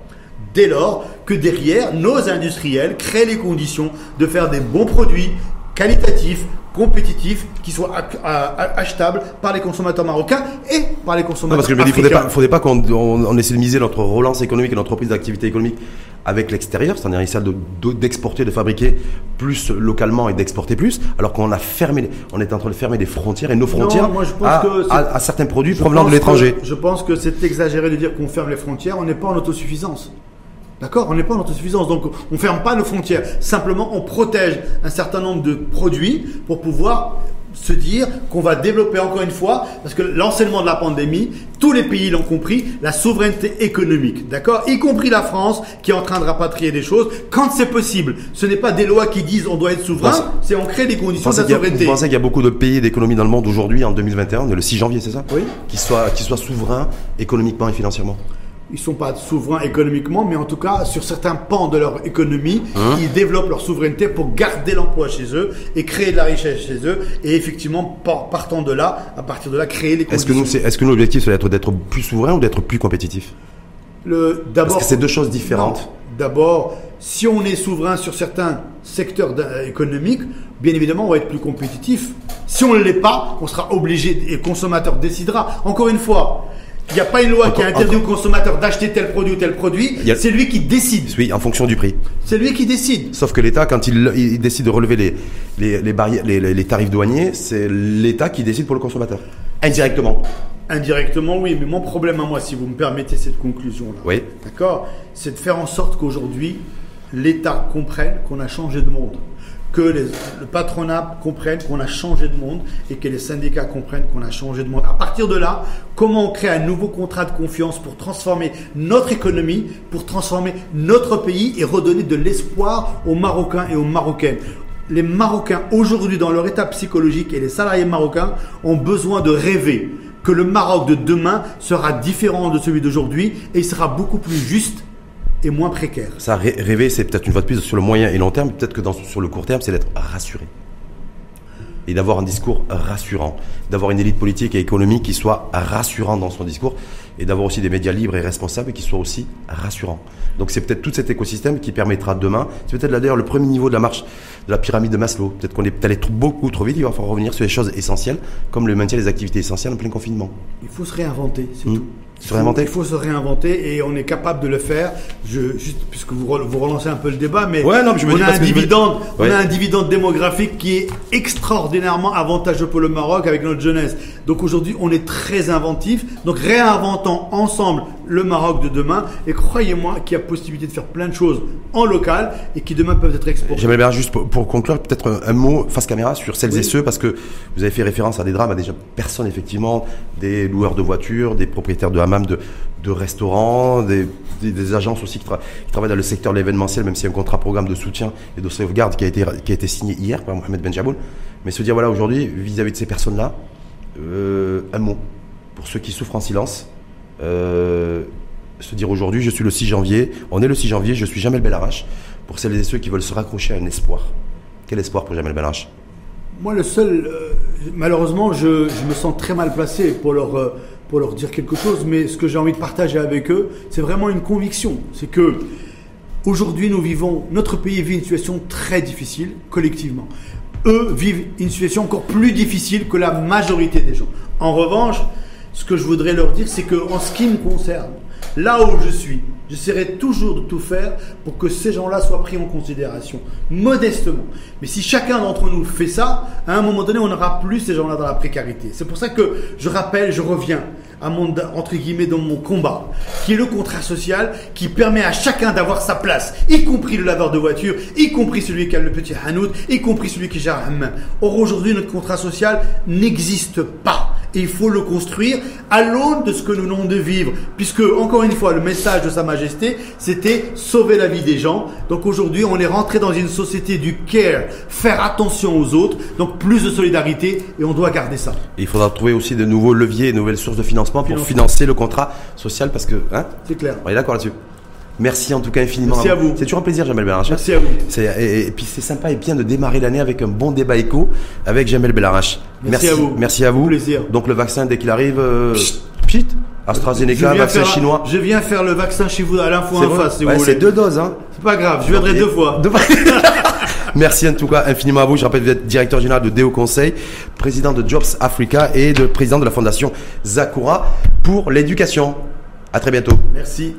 dès lors que derrière, nos industriels créent les conditions de faire des bons produits qualitatifs, compétitifs, qui soient achetables par les consommateurs marocains et par les consommateurs parce que je me dis, faudrait africains. pas, faudrait pas qu'on on, on essaie de miser notre relance économique et notre reprise d'activité économique avec l'extérieur, c'est-à-dire de- d'exporter, de, fabriquer plus localement et d'exporter plus, alors qu'on a fermé, on est en train de fermer des frontières et nos frontières moi, je pense à, que c'est- à- à certains produits provenant de l'étranger. Je pense que c'est exagéré de dire qu'on ferme les frontières. On n'est pas en autosuffisance. D'accord On n'est pas en autosuffisance. Donc, on ferme pas nos frontières. Simplement, on protège un certain nombre de produits pour pouvoir se dire qu'on va développer encore une fois, parce que l'enseignement de la pandémie, tous les pays l'ont compris, la souveraineté économique, d'accord Y compris la France, qui est en train de rapatrier des choses, quand c'est possible. Ce n'est pas des lois qui disent on doit être souverain, c'est on crée des conditions de souveraineté. vous pensez qu'il y a beaucoup de pays et d'économies dans le monde aujourd'hui, en 2021, on est le 6 janvier, c'est ça Oui. Qui soient, qui soient souverains économiquement et financièrement ils sont pas souverains économiquement, mais en tout cas, sur certains pans de leur économie, Hein ils développent leur souveraineté pour garder l'emploi chez eux et créer de la richesse chez eux. Et effectivement, par- partant de là, à partir de là, créer les Est-ce que nous, est-ce que l'objectif, c'est d'être plus souverain ou d'être plus compétitif Le- Parce d'abord, que c'est deux choses différentes. D'abord, si on est souverain sur certains secteurs économiques, bien évidemment, on va être plus compétitif. Si on ne l'est pas, on sera obligé et le consommateur décidera. Encore une fois, il n'y a pas une loi qui interdit au consommateur d'acheter tel produit ou tel produit. A- C'est lui qui décide. Oui, en fonction du prix. C'est lui qui décide. Sauf que l'État, quand il, il décide de relever les, les, les, barrières, les, les- les tarifs douaniers, c'est l'État qui décide pour le consommateur. Indirectement. Indirectement, oui, mais mon problème à moi, si vous me permettez cette conclusion-là, Oui. d'accord, c'est de faire en sorte qu'aujourd'hui, l'État comprenne qu'on a changé de monde, que les- le patronat comprenne qu'on a changé de monde et que les syndicats comprennent qu'on a changé de monde. À partir de là, comment on crée un nouveau contrat de confiance pour transformer notre économie, pour transformer notre pays et redonner de l'espoir aux Marocains et aux Marocaines les Marocains aujourd'hui dans leur état psychologique et les salariés marocains ont besoin de rêver que le Maroc de demain sera différent de celui d'aujourd'hui et il sera beaucoup plus juste et moins précaire. Ça, rê- rêver, c'est peut-être une fois de plus sur le moyen et long terme. Peut-être que dans, sur le court terme, c'est d'être rassuré. Et d'avoir un discours rassurant. D'avoir une élite politique et économique qui soit rassurante dans son discours. Et d'avoir aussi des médias libres et responsables qui soient aussi rassurants. Donc c'est peut-être tout cet écosystème qui permettra demain. C'est peut-être d'ailleurs le premier niveau de la marche de la pyramide de Maslow. Peut-être qu'on est allé trop- beaucoup trop vite. Il va falloir revenir sur les choses essentielles, comme le maintien des activités essentielles en plein confinement. Il faut se réinventer, c'est Mmh. tout. Se Il faut- réinventer Il faut se réinventer et on est capable de le faire. Je, juste puisque vous, re- vous relancez un peu le débat, mais Ouais, non, mais je me on, a un je dividende, on Ouais. a un dividende démographique qui est extraordinairement avantageux pour le Maroc avec notre jeunesse. Donc aujourd'hui, on est très inventif. Donc réinventons ensemble le Maroc de demain et croyez-moi qu'il y a possibilité de faire plein de choses en local et qui demain peuvent être exportées. J'aimerais bien juste pour, pour conclure peut-être un, mot face caméra sur celles et ceux parce que vous avez fait référence à des drames, à des personnes effectivement, des loueurs de voitures, des propriétaires de hammams, de, de restaurants, des, des, agences aussi qui, tra- qui travaillent dans le secteur de l'événementiel, même s'il y a un contrat programme de soutien et de sauvegarde qui a été, qui a été signé hier par Mohamed Benjaboul. Mais se dire voilà aujourd'hui vis-à-vis de ces personnes-là, euh, un mot pour ceux qui souffrent en silence. Euh, se dire aujourd'hui, je suis le 6 janvier, on est le 6 janvier, je suis Jamel Belarache, pour celles et ceux qui veulent se raccrocher à un espoir. Quel espoir pour Jamel Belarache Moi, le seul, euh, malheureusement, je, je me sens très mal placé pour leur, pour leur dire quelque chose, mais ce que j'ai envie de partager avec eux, c'est vraiment une conviction. C'est que aujourd'hui, nous vivons, notre pays vit une situation très difficile, collectivement. Eux vivent une situation encore plus difficile que la majorité des gens. En revanche, ce que je voudrais leur dire, c'est que en ce qui me concerne, là où je suis, j'essaierai toujours de tout faire pour que ces gens-là soient pris en considération, modestement. Mais si chacun d'entre nous fait ça, à un moment donné, on n'aura plus ces gens-là dans la précarité. C'est pour ça que je rappelle, je reviens à mon, entre guillemets, dans mon combat, qui est le contrat social, qui permet à chacun d'avoir sa place, y compris le laveur de voiture, y compris celui qui a le petit hanout, y compris celui qui gère un. Or, aujourd'hui, notre contrat social n'existe pas. Et il faut le construire à l'aune de ce que nous venons de vivre. Puisque, encore une fois, le message de Sa Majesté, c'était sauver la vie des gens. Donc aujourd'hui, on est rentré dans une société du care, faire attention aux autres, donc plus de solidarité, et on doit garder ça. il faudra trouver aussi de nouveaux leviers, de nouvelles sources de financement pour financer le contrat social, parce que, hein C'est clair. On est d'accord là-dessus. Merci en tout cas infiniment. Merci à vous. C'est toujours un plaisir, Jamel Belarache. Merci à vous. Et, et, puis c'est sympa et bien de démarrer l'année avec un bon débat éco avec Jamel Belarache. Merci, à vous. Merci à vous. Plaisir. Donc le vaccin, dès qu'il arrive, euh, pchit, AstraZeneca, vaccin faire, chinois. Je viens faire le vaccin chez vous à l'info en face, si ouais. C'est deux doses, hein. C'est pas grave, je viendrai deux fois. [laughs] Deux fois. Merci en tout cas infiniment à vous. Je rappelle, vous êtes directeur général de Deo Conseil, président de Jobs Africa et de président de la fondation Zakura pour l'éducation. À très bientôt. Merci.